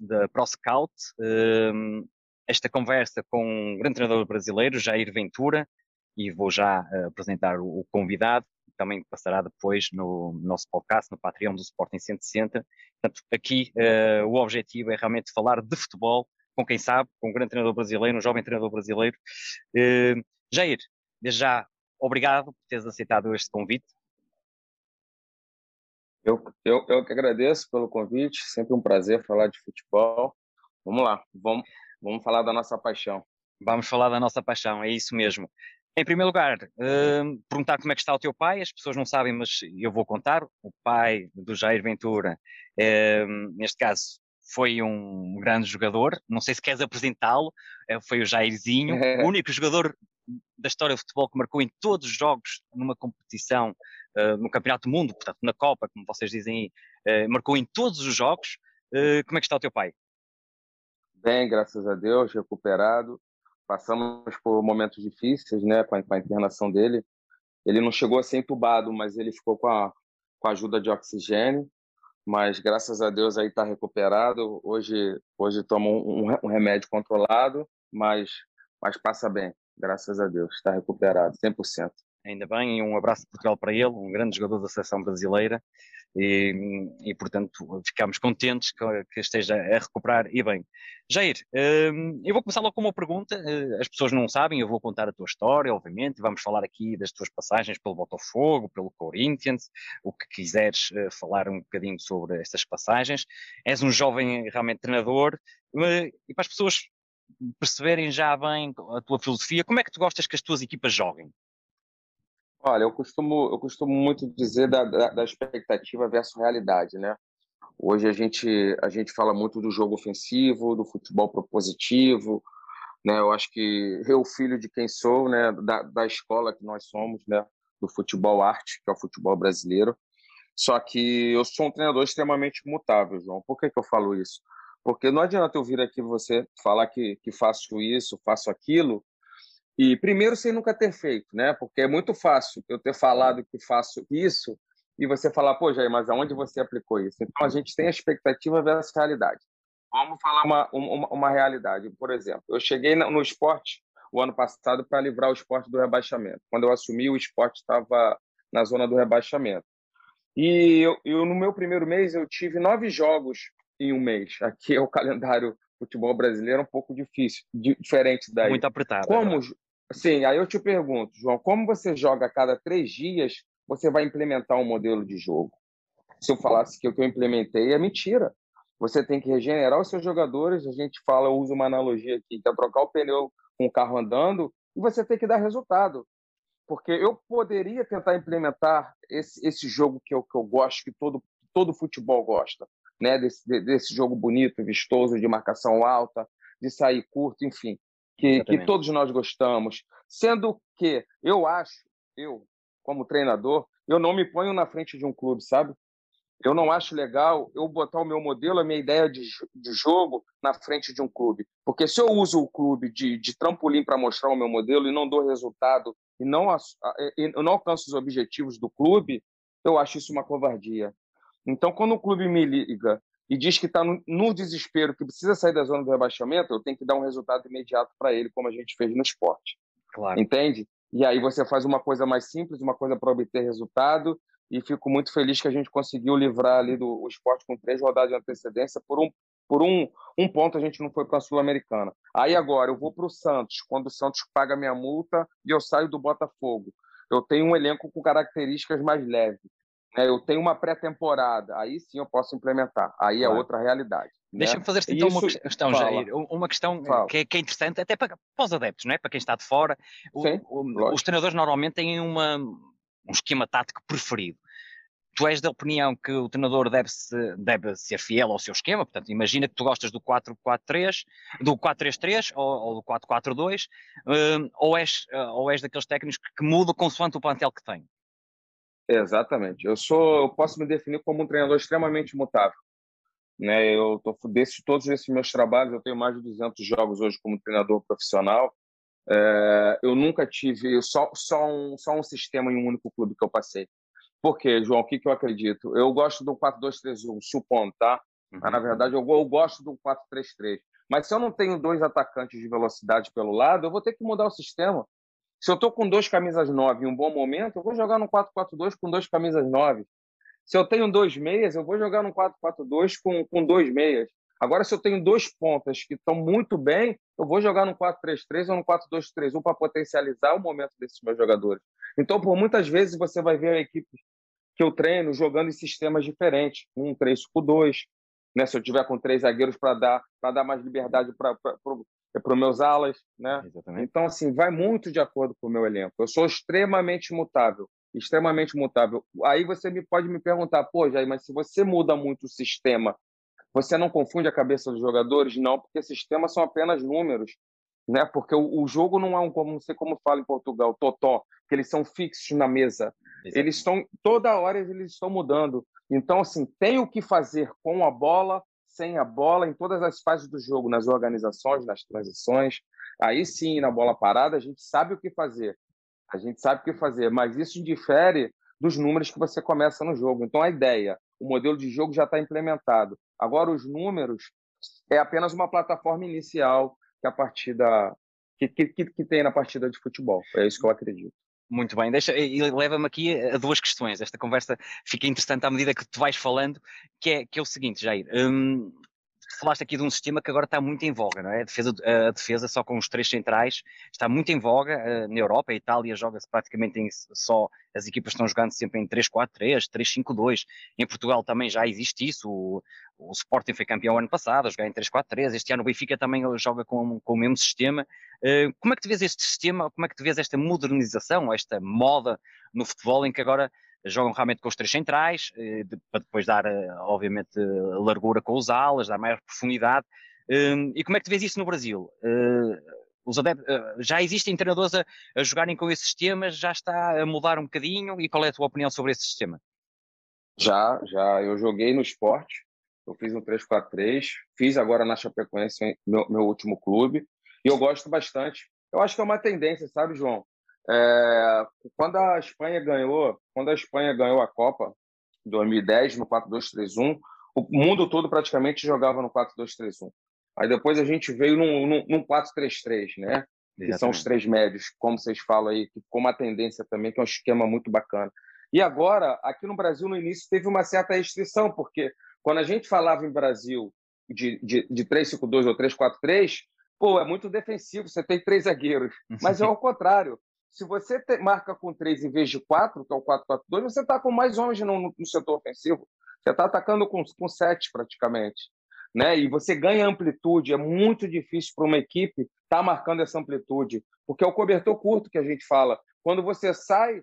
da ProScout. Um, esta conversa com um grande treinador brasileiro, Jair Ventura, e vou já uh, apresentar o, o convidado também passará depois no nosso podcast, no Patreon do Sporting 160. Portanto, aqui uh, o objetivo é realmente falar de futebol com quem sabe, com um grande treinador brasileiro, um jovem treinador brasileiro. Uh, Jair, desde já, obrigado por teres aceitado este convite. Eu, eu, eu que agradeço pelo convite, sempre um prazer falar de futebol. Vamos lá, vamos, vamos falar da nossa paixão. Vamos falar da nossa paixão, é isso mesmo. Em primeiro lugar, uh, perguntar como é que está o teu pai. As pessoas não sabem, mas eu vou contar. O pai do Jair Ventura, uh, neste caso, foi um grande jogador. Não sei se queres apresentá-lo. Uh, foi o Jairzinho, o único jogador da história do futebol que marcou em todos os jogos numa competição eh, no Campeonato do Mundo, portanto na Copa, como vocês dizem eh, marcou em todos os jogos. como é que está o teu pai? Bem, graças a Deus, recuperado passamos por momentos difíceis, né, com a, com a, internação dele. Ele não chegou a ser entubado, mas ele ficou com a, com a ajuda de oxigênio. Mas graças a Deus aí está recuperado. Hoje, hoje toma um, um, remédio controlado, mas, mas passa bem. Graças a Deus, está recuperado, 100% ainda bem, e um abraço de Portugal para ele, um grande jogador da seleção brasileira, e, e portanto ficamos contentes que, que, esteja a recuperar e bem. Jair, hum, eu vou começar logo com uma pergunta, eh, as pessoas não sabem, eu vou contar a tua história, obviamente, vamos falar aqui das tuas passagens pelo Botafogo, pelo Corinthians, o que quiseres eh, falar um bocadinho sobre estas passagens. És um jovem realmente treinador, e para as pessoas perceberem já bem a tua filosofia, como é que tu gostas que as tuas equipas joguem? Olha, eu costumo, eu costumo muito dizer da, da, da, expectativa versus realidade, né? Hoje a gente, a gente fala muito do jogo ofensivo, do futebol propositivo, né? Eu acho que eu, filho de quem sou, né? Da, da escola que nós somos, né? Do futebol arte, que é o futebol brasileiro. Só que eu sou um treinador extremamente mutável, João. Por que, que eu falo isso? Porque não adianta eu vir aqui você falar que, que faço isso, faço aquilo, e primeiro sem nunca ter feito, né? Porque é muito fácil eu ter falado que faço isso e você falar, pô, Jair, mas aonde você aplicou isso? Então a gente tem a expectativa versus realidade. Vamos falar uma, uma, uma realidade. Por exemplo, eu cheguei no esporte o ano passado para livrar o esporte do rebaixamento. Quando eu assumi, o esporte estava na zona do rebaixamento. E eu, eu, no meu primeiro mês, eu tive nove jogos em um mês. Aqui é o calendário futebol brasileiro um pouco difícil, diferente daí. Muito apertado. Como, né? Sim, aí eu te pergunto, João, como você joga a cada três dias, você vai implementar um modelo de jogo? Se eu falasse que o que eu implementei é mentira. Você tem que regenerar os seus jogadores. A gente fala, eu uso uma analogia aqui, que é trocar o pneu com o carro andando, e você tem que dar resultado. Porque eu poderia tentar implementar esse, esse jogo que eu, que eu gosto, que todo, todo futebol gosta, né? desse, desse jogo bonito, vistoso, de marcação alta, de sair curto, enfim que, que todos nós gostamos. Sendo que eu acho, eu, como treinador, eu não me ponho na frente de um clube, sabe? Eu não acho legal eu botar o meu modelo, a minha ideia de, de jogo na frente de um clube. Porque se eu uso o clube de, de trampolim para mostrar o meu modelo e não dou resultado e não, e não alcanço os objetivos do clube, eu acho isso uma covardia. Então, quando o clube me liga e diz que está no, no, desespero, que precisa sair da zona do rebaixamento, eu tenho que dar um resultado imediato para ele, como a gente fez no esporte. Claro. Entende? E aí você faz uma coisa mais simples, uma coisa para obter resultado, e fico muito feliz que a gente conseguiu livrar ali do o esporte com três rodadas de antecedência por um, Por um, um ponto a gente não foi para a Sul-Americana. Aí agora eu vou para o Santos, quando o Santos paga minha multa e eu saio do Botafogo. Eu tenho um elenco com características mais leves. Né? Eu tenho uma pré-temporada, aí sim eu posso implementar. Aí é outra realidade. Né? Deixa-me fazer-te então Isso, uma questão, fala, Jair. Uma questão que é, que é, interessante, até para, para, os adeptos, não é? para quem está de fora. Sim, o, os treinadores normalmente têm uma, um esquema tático preferido tu és da opinião que o treinador deve, -se, deve ser fiel ao seu esquema, portanto, imagina que tu gostas do 4-4-3, do 4-3-3 ou, ou, do 4-4-2, um, ou, és, uh, ou és daqueles técnicos que, que mudam consoante o plantel que tem? Exatamente. Eu sou, eu posso me definir como um treinador extremamente mutável. Né, eu tô desses todos esses meus trabalhos, eu tenho mais de 200 jogos hoje como treinador profissional. É, eu nunca tive só, só, um, só um sistema em um único clube que eu passei. Por quê, João? O que, que eu acredito? Eu gosto do 4-2-3-1, supondo, tá? Uhum. Mas, na verdade, eu, eu gosto do 4-3-3. Mas se eu não tenho dois atacantes de velocidade pelo lado, eu vou ter que mudar o sistema. Se eu estou com dois camisas 9 em um bom momento, eu vou jogar no 4-4-2 com dois camisas 9. Se eu tenho dois meias, eu vou jogar no 4-4-2 com, com dois meias. Agora, se eu tenho dois pontas que estão muito bem, eu vou jogar no 4-3-3 ou no 4-2-3-1 para potencializar o momento desses meus jogadores. Então, por muitas vezes, você vai ver a equipe que eu treino jogando em sistemas diferentes, um 3-5-2, né? Se eu tiver com três zagueiros para dar dar mais liberdade para para os meus alas, né? Exatamente. Então assim vai muito de acordo com o meu elenco. Eu sou extremamente mutável, extremamente mutável. Aí você me pode me perguntar, pô, Jair, mas se você muda muito o sistema, você não confunde a cabeça dos jogadores? Não, porque sistemas são apenas números, né? Porque o, o jogo não é um como não sei como fala em Portugal, totó, que eles são fixos na mesa. Exatamente. Eles estão toda hora eles estão mudando. Então assim, tem o que fazer com a bola, sem a bola, em todas as fases do jogo, nas organizações, nas transições. Aí sim, na bola parada, a gente sabe o que fazer. A gente sabe o que fazer, mas isso difere dos números que você começa no jogo. Então a ideia, o modelo de jogo já está implementado. Agora os números é apenas uma plataforma inicial que a partida que, que, que tem na partida de futebol. É isso que eu acredito. Muito bem, deixa, e leva-me aqui a duas questões. Esta conversa fica interessante à medida que tu vais falando, que é, que é o seguinte, Jair. Hum, falaste aqui de um sistema que agora está muito em voga, não é? A defesa, a defesa só com os três centrais está muito em voga uh, na Europa. A Itália joga-se praticamente em só, as equipas estão jogando sempre em 3-4-3, 3-5-2. Em Portugal também já existe isso. O, o Sporting foi campeão ano passado, a jogar em 3-4-3. Este ano o Benfica também joga com, com o mesmo sistema. Uh, como é que tu vês este sistema? Como é que tu vês esta modernização, esta moda no futebol em que agora jogam realmente com os três centrais, eh, para depois dar, eh, obviamente, largura com os alas, dar maior profundidade. Hum, e como é que tu vês isso no Brasil? Eh, os adeptos, já existem treinadores a, a jogarem com esses sistemas, já está a mudar um bocadinho, e qual é a tua opinião sobre esse sistema? Já, já, eu joguei no esporte, eu fiz um 3-4-3, fiz agora na Chapecoense, meu, meu último clube, e eu gosto bastante. Eu acho que é uma tendência, sabe, João? É, quando a Espanha ganhou, quando a Espanha ganhou a Copa em 2010 no 4-2-3-1, o mundo todo praticamente jogava no 4-2-3-1. Aí depois a gente veio num, num, num 4-3-3, né? Que são os três médios, como vocês falam aí, que ficou uma tendência também, que é um esquema muito bacana. E agora, aqui no Brasil, no início, teve uma certa restrição, porque quando a gente falava em Brasil de, de, de 3-5-2 ou 3-4-3, pô, é muito defensivo, você tem três zagueiros. Mas é ao contrário se você te, marca com três em vez de quatro, que é o 4-4-2, você está com mais homens no, no, setor ofensivo. Você está atacando com, com sete praticamente. Né? E você ganha amplitude. É muito difícil para uma equipe estar tá marcando essa amplitude, porque é o cobertor curto que a gente fala. Quando você sai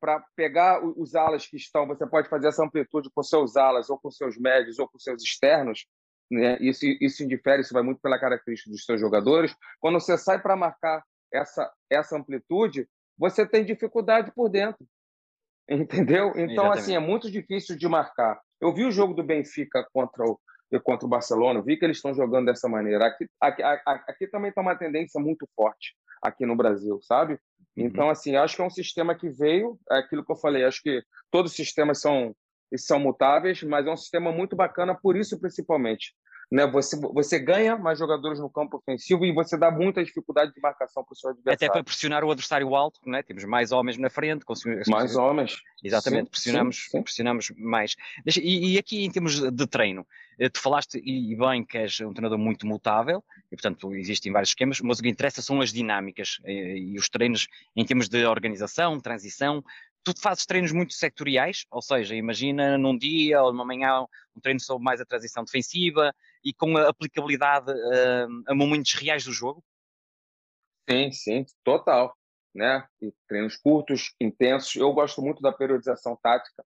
para pegar os alas que estão, você pode fazer essa amplitude com seus alas, ou com seus médios, ou com seus externos. Né? Isso, isso indifere, isso vai muito pela característica dos seus jogadores. Quando você sai para marcar essa, essa amplitude, você tem dificuldade por dentro. Entendeu? Então, Exatamente. assim, é muito difícil de marcar. Eu vi o jogo do Benfica contra o, contra o Barcelona, vi que eles estão jogando dessa maneira. Aqui, aqui, aqui também está uma tendência muito forte, aqui no Brasil, sabe? Uhum. Então, assim, acho que é um sistema que veio, é aquilo que eu falei, acho que todos os sistemas são, são mutáveis, mas é um sistema muito bacana por isso, principalmente. Né? Você, você ganha mais jogadores no campo ofensivo e você dá muita dificuldade de marcação para o seu adversário. Até para pressionar o adversário alto, né? temos mais homens na frente. Conseguimos, mais homens. Exatamente, sim, pressionamos, sim, sim. pressionamos mais. Deixa, e, e, aqui em termos de treino, eh, tu falaste e bem que és um treinador muito mutável e portanto existem vários esquemas, mas o que interessa são as dinâmicas e, eh, e os treinos em termos de organização, transição, tu fazes treinos muito sectoriais, ou seja, imagina num dia ou numa manhã um treino sobre mais a transição defensiva e com a aplicabilidade uh, a momentos reais do jogo? Sim, sim, total. Né? E treinos curtos, intensos. Eu gosto muito da periodização tática,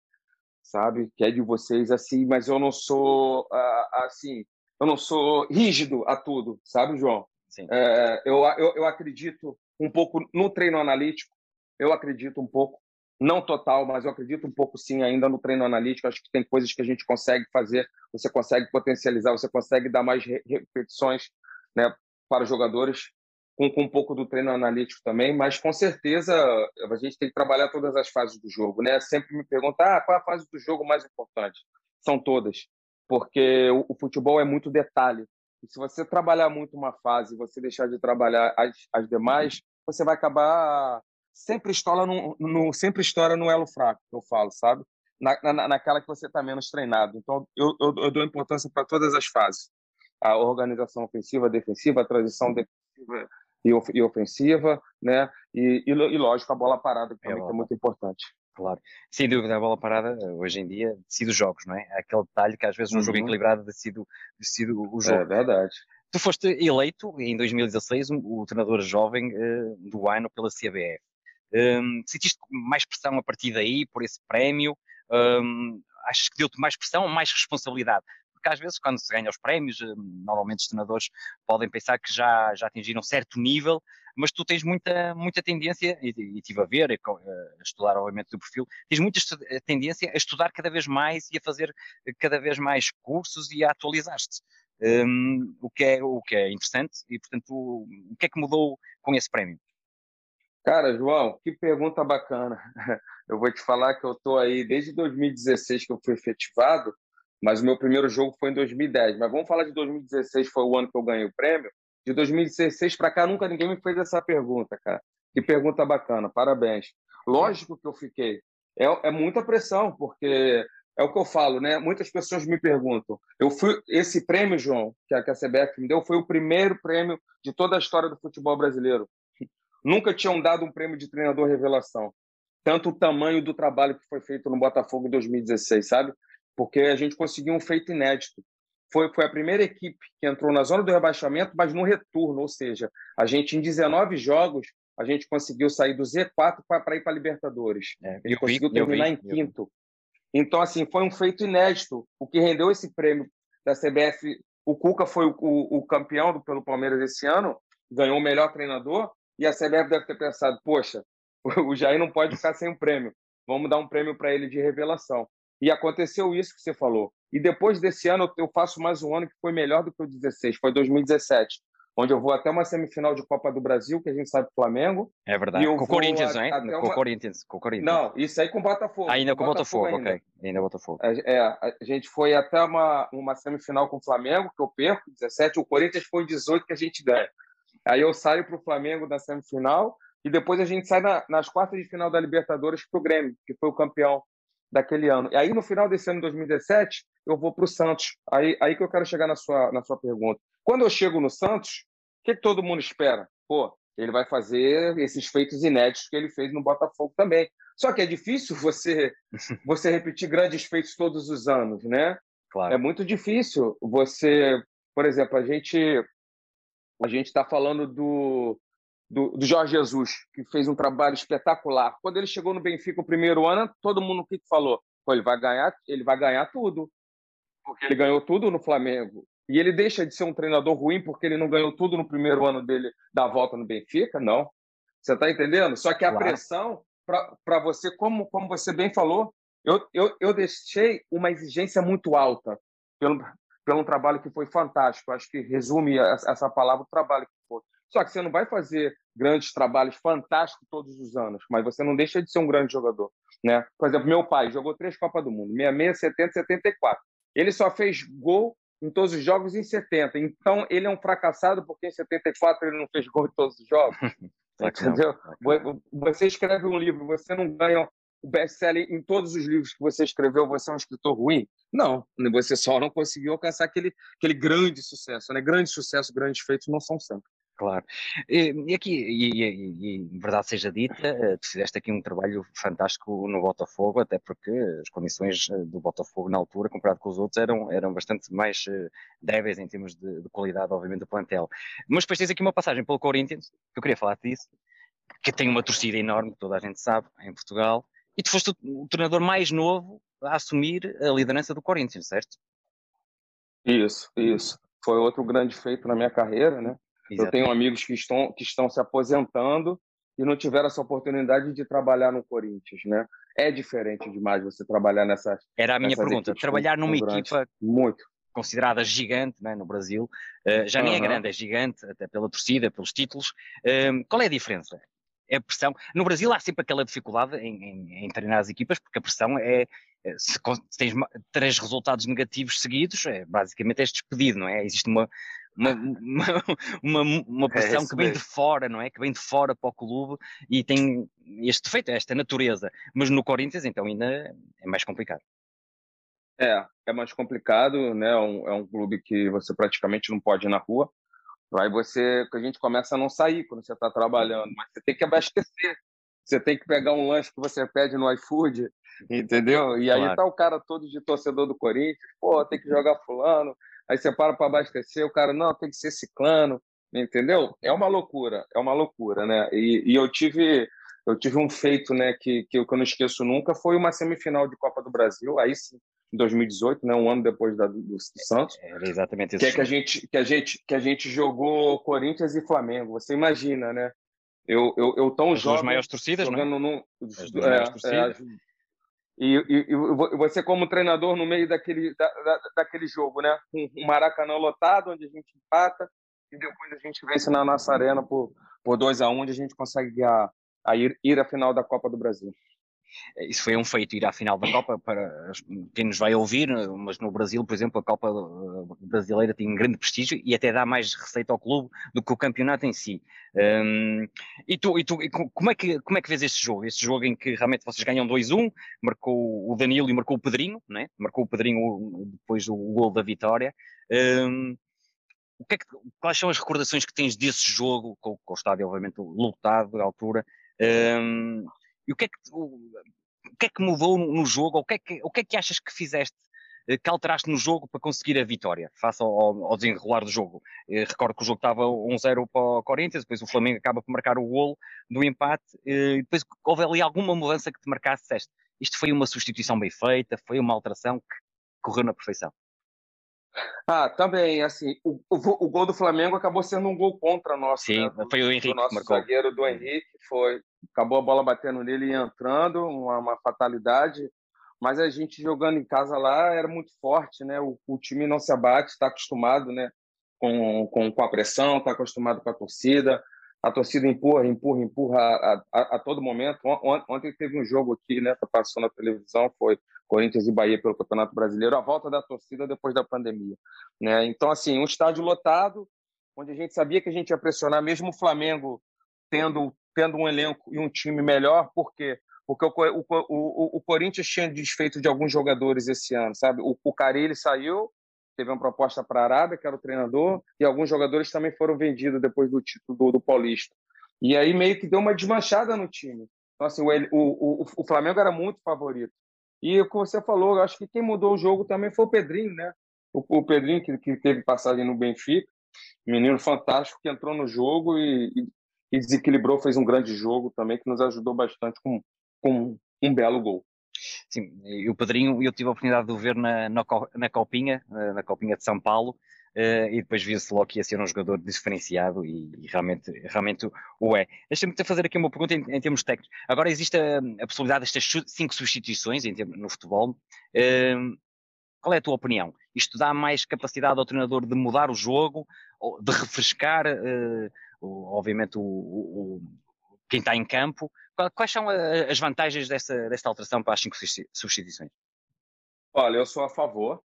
sabe? Que é de vocês assim, mas eu não sou uh, assim, eu não sou rígido a tudo, sabe, João? Sim. É, eu, eu, eu acredito um pouco no treino analítico, eu acredito um pouco não total, mas eu acredito um pouco sim ainda no treino analítico. Acho que tem coisas que a gente consegue fazer, você consegue potencializar, você consegue dar mais repetições né, para os jogadores, com, com, um pouco do treino analítico também, mas com certeza a gente tem que trabalhar todas as fases do jogo. Né? Sempre me perguntar ah, qual é a fase do jogo mais importante. São todas, porque o, o futebol é muito detalhe. E se você trabalhar muito uma fase e você deixar de trabalhar as, as demais, você vai acabar sempre estoura no, no, sempre estoura no elo fraco, que eu falo, sabe? Na, na, naquela que você está menos treinado. Então, eu, eu, eu dou importância para todas as fases. A organização ofensiva, defensiva, a transição defensiva e, of, ofensiva, né? E, e, e, lógico, a bola parada, que, também, é, que é muito importante. Claro. Sem dúvida, a bola parada, hoje em dia, decide os jogos, não é? Aquele detalhe que às vezes um uhum. jogo equilibrado decide, decide o jogo. É verdade. Tu foste eleito em 2016 o, treinador jovem uh, do ano pela CBF. Um, sentiste mais pressão a partir daí, por esse prémio? Um, achas que deu-te mais pressão ou mais responsabilidade? Porque às vezes, quando se ganha os prémios, hum, normalmente os treinadores podem pensar que já, já atingiram certo nível, mas tu tens muita, muita tendência, e, e estive a ver, e, a estudar obviamente o perfil, tens muita tendência a estudar cada vez mais e a fazer cada vez mais cursos e a atualizar-te. Um, o, que é, o que é interessante e, portanto, o, o que é que mudou com esse prémio? Cara, João, que pergunta bacana. Eu vou te falar que eu estou aí desde 2016 que eu fui efetivado, mas o meu primeiro jogo foi em 2010. Mas vamos falar de 2016, foi o ano que eu ganhei o prêmio. De 2016 para cá, nunca ninguém me fez essa pergunta, cara. Que pergunta bacana, parabéns. Lógico que eu fiquei. É, é muita pressão, porque é o que eu falo, né? Muitas pessoas me perguntam. Eu fui esse prêmio, João, que a, que a CBF me deu, foi o primeiro prêmio de toda a história do futebol brasileiro nunca tinham dado um prêmio de treinador revelação. Tanto o tamanho do trabalho que foi feito no Botafogo em 2016, sabe? Porque a gente conseguiu um feito inédito. Foi, foi a primeira equipe que entrou na zona do rebaixamento, mas no retorno, ou seja, a gente em 19 jogos, a gente conseguiu sair do Z4 para ir para a Libertadores. É, e conseguiu terminar vi, em quinto. Então, assim, foi um feito inédito. O que rendeu esse prêmio da CBF, o Cuca foi o, o, o campeão do, pelo Palmeiras esse ano, ganhou o melhor treinador, e a CBF deve ter pensado: poxa, o Jair não pode ficar sem um prêmio, vamos dar um prêmio para ele de revelação. E aconteceu isso que você falou. E depois desse ano, eu faço mais um ano que foi melhor do que o 16, foi 2017 onde eu vou até uma semifinal de Copa do Brasil, que a gente sabe Flamengo. É verdade. com o Corinthians, hein? Com, uma... Corinthians, com o Corinthians. Não, isso aí com o Botafogo. Ainda com o Botafogo, Botafogo ok. Ainda Botafogo. É, é, a gente foi até uma, uma semifinal com o Flamengo, que eu perco, 17, o Corinthians foi 18 que a gente ganha. Aí eu saio para o Flamengo na semifinal e depois a gente sai na, nas quartas de final da Libertadores para o Grêmio, que foi o campeão daquele ano. E aí no final desse ano, 2017, eu vou para o Santos. Aí, aí que eu quero chegar na sua, na sua pergunta. Quando eu chego no Santos, o que, que todo mundo espera? Pô, ele vai fazer esses feitos inéditos que ele fez no Botafogo também. Só que é difícil você você repetir grandes feitos todos os anos, né? Claro. É muito difícil você, por exemplo, a gente a gente está falando do, do, do, Jorge Jesus, que fez um trabalho espetacular. Quando ele chegou no Benfica o primeiro ano, todo mundo o que falou? Pô, ele vai ganhar, ele vai ganhar tudo, porque ele ganhou tudo no Flamengo. E ele deixa de ser um treinador ruim porque ele não ganhou tudo no primeiro ano dele da volta no Benfica? Não. Você está entendendo? Só que a claro. pressão para você, como, como você bem falou, eu, eu, eu deixei uma exigência muito alta pelo, pelo um trabalho que foi fantástico. Acho que resume essa palavra o trabalho que foi. Só que você não vai fazer grandes trabalhos fantásticos todos os anos, mas você não deixa de ser um grande jogador. Né? Por exemplo, meu pai jogou três Copas do Mundo, 66, 70 74. Ele só fez gol em todos os jogos em 70. Então, ele é um fracassado porque em 74 ele não fez gol em todos os jogos. Entendeu? Você escreve um livro, você não ganha best-seller em todos os livros que você escreveu, você é um escritor ruim? Não, você só não conseguiu alcançar aquele, aquele grande sucesso. Né? Grande sucesso, grandes feitos não são sempre. Claro. E, aqui, e, e, e, verdade seja dita, eh, tu fizeste aqui um trabalho fantástico no Botafogo, até porque as condições eh, do Botafogo na altura, comparado com os outros, eram, eram bastante mais eh, débeis em termos de, de qualidade, obviamente, do plantel. Mas depois tens aqui uma passagem pelo Corinthians, que eu queria falar disso, que tem uma torcida enorme, toda a gente sabe, em Portugal, e tu foste o, o treinador mais novo a assumir a liderança do Corinthians, certo? Isso, isso. Foi outro grande feito na minha carreira, né? Eu tenho amigos que estão, que estão se aposentando e não tiveram essa oportunidade de trabalhar no Corinthians, né? É diferente demais você trabalhar nessa. Era a minha pergunta. Trabalhar numa equipa muito considerada gigante né, no Brasil, uh, já nem é grande, é gigante, até pela torcida, pelos títulos. Uh, qual é a diferença? É a pressão. No Brasil há sempre aquela dificuldade em, em, em treinar as equipas, porque a pressão é, é se, se tens três resultados negativos seguidos, é, basicamente és despedido, não é? Existe uma, uma, uma, uma, uma pressão é que vem de fora, não é? Que vem de fora para o clube e tem este defeito, esta natureza. Mas no Corinthians, então, ainda é mais complicado. É, é mais complicado, né? É um, é um clube que você praticamente não pode ir na rua. Aí você, a gente começa a não sair quando você está trabalhando, mas você tem que abastecer. Você tem que pegar um lanche que você pede no iFood, entendeu? E aí claro. tá o cara todo de torcedor do Corinthians, pô, tem que jogar fulano, aí você para para abastecer, o cara, não, tem que ser ciclano, entendeu? É uma loucura, é uma loucura, né? E, e eu tive eu tive um feito, né, que, que eu, que eu não esqueço nunca, foi uma semifinal de Copa do Brasil, aí sim, em 2018, né, um ano depois da, do, do Santos. É, era exatamente isso. Que é que a gente que a gente que a gente jogou Corinthians e Flamengo. Você imagina, né? Eu eu, eu tão As jovem duas maiores torcidas, jogando não? No, As duas é, maiores torcidas. É, e, e, e, você como treinador no meio daquele, da, da, daquele jogo, né? Um, um Maracanã lotado, onde a gente empata, e depois a gente vence na nossa arena por, por 2 a 1 um, onde a gente consegue a, a ir, ir à final da Copa do Brasil. Isso foi um feito ir à final da Copa para quem nos vai ouvir, mas no Brasil, por exemplo, a Copa uh, brasileira tem um grande prestígio e até dá mais receita ao clube do que o campeonato em si. Um, e tu, e tu como, é que, como é que vês este jogo? Este jogo em que realmente vocês ganham 2-1, marcou o Danilo e marcou o Pedrinho, né? marcou o Pedrinho depois o gol da vitória. Um, o que é que, quais são as recordações que tens desse jogo, com, com o estádio obviamente lotado à altura? Um, e o que é que, o, o que, é que mudou no jogo? O que, é que, o que é que achas que fizeste, eh, que alteraste no jogo para conseguir a vitória, face ao, ao desenrolar do jogo? Eh, recordo que o jogo estava 1-0 para o Corinthians, depois o Flamengo acaba por marcar o golo do empate, eh, e depois houve ali alguma mudança que te marcasse, disseste, isto foi uma substituição bem feita, foi uma alteração que correu na perfeição. Ah, também, assim, o, o, o, gol do Flamengo acabou sendo um gol contra nós. Sim, né? foi o Henrique do nosso marcou. zagueiro do Henrique, foi. Acabou a bola batendo nele e entrando, uma, uma, fatalidade. Mas a gente jogando em casa lá era muito forte, né? O, o time não se abate, está acostumado, né? Com, com, com a pressão, está acostumado com a torcida. A torcida empurra, empurra, empurra a, a, a todo momento. Ontem teve um jogo aqui, né? Que passou na televisão, foi Corinthians e Bahia pelo Campeonato Brasileiro, a volta da torcida depois da pandemia. Né? Então, assim, um estádio lotado, onde a gente sabia que a gente ia pressionar, mesmo o Flamengo tendo, tendo um elenco e um time melhor, por quê? Porque o, o, o, o Corinthians tinha desfeito de alguns jogadores esse ano, sabe? O, o Carilli saiu, teve uma proposta para a Arábia, que era o treinador, e alguns jogadores também foram vendidos depois do título do, do Paulista. E aí meio que deu uma desmanchada no time. Então, assim, o, o, o, Flamengo era muito favorito. E o que você falou, acho que quem mudou o jogo também foi o Pedrinho, né? O, o Pedrinho, que, que, teve passagem no Benfica, menino fantástico que entrou no jogo e, e, e, desequilibrou, fez um grande jogo também, que nos ajudou bastante com, com um belo gol. Sim, e o Pedrinho, eu tive a oportunidade de o ver na, na, na Copinha, na Copinha de São Paulo, Uh, e depois via-se logo que ia ser um jogador diferenciado e, e realmente, realmente o é. Deixa-me fazer aqui uma pergunta em, em termos técnicos. Agora existe a, a possibilidade destas cinco substituições termos, no futebol. Uh, qual é a tua opinião? Isto dá mais capacidade ao treinador de mudar o jogo, de refrescar, uh, obviamente, o, o, quem está em campo? Quais são as vantagens dessa, alteração para as cinco substituições? Olha, eu sou a favor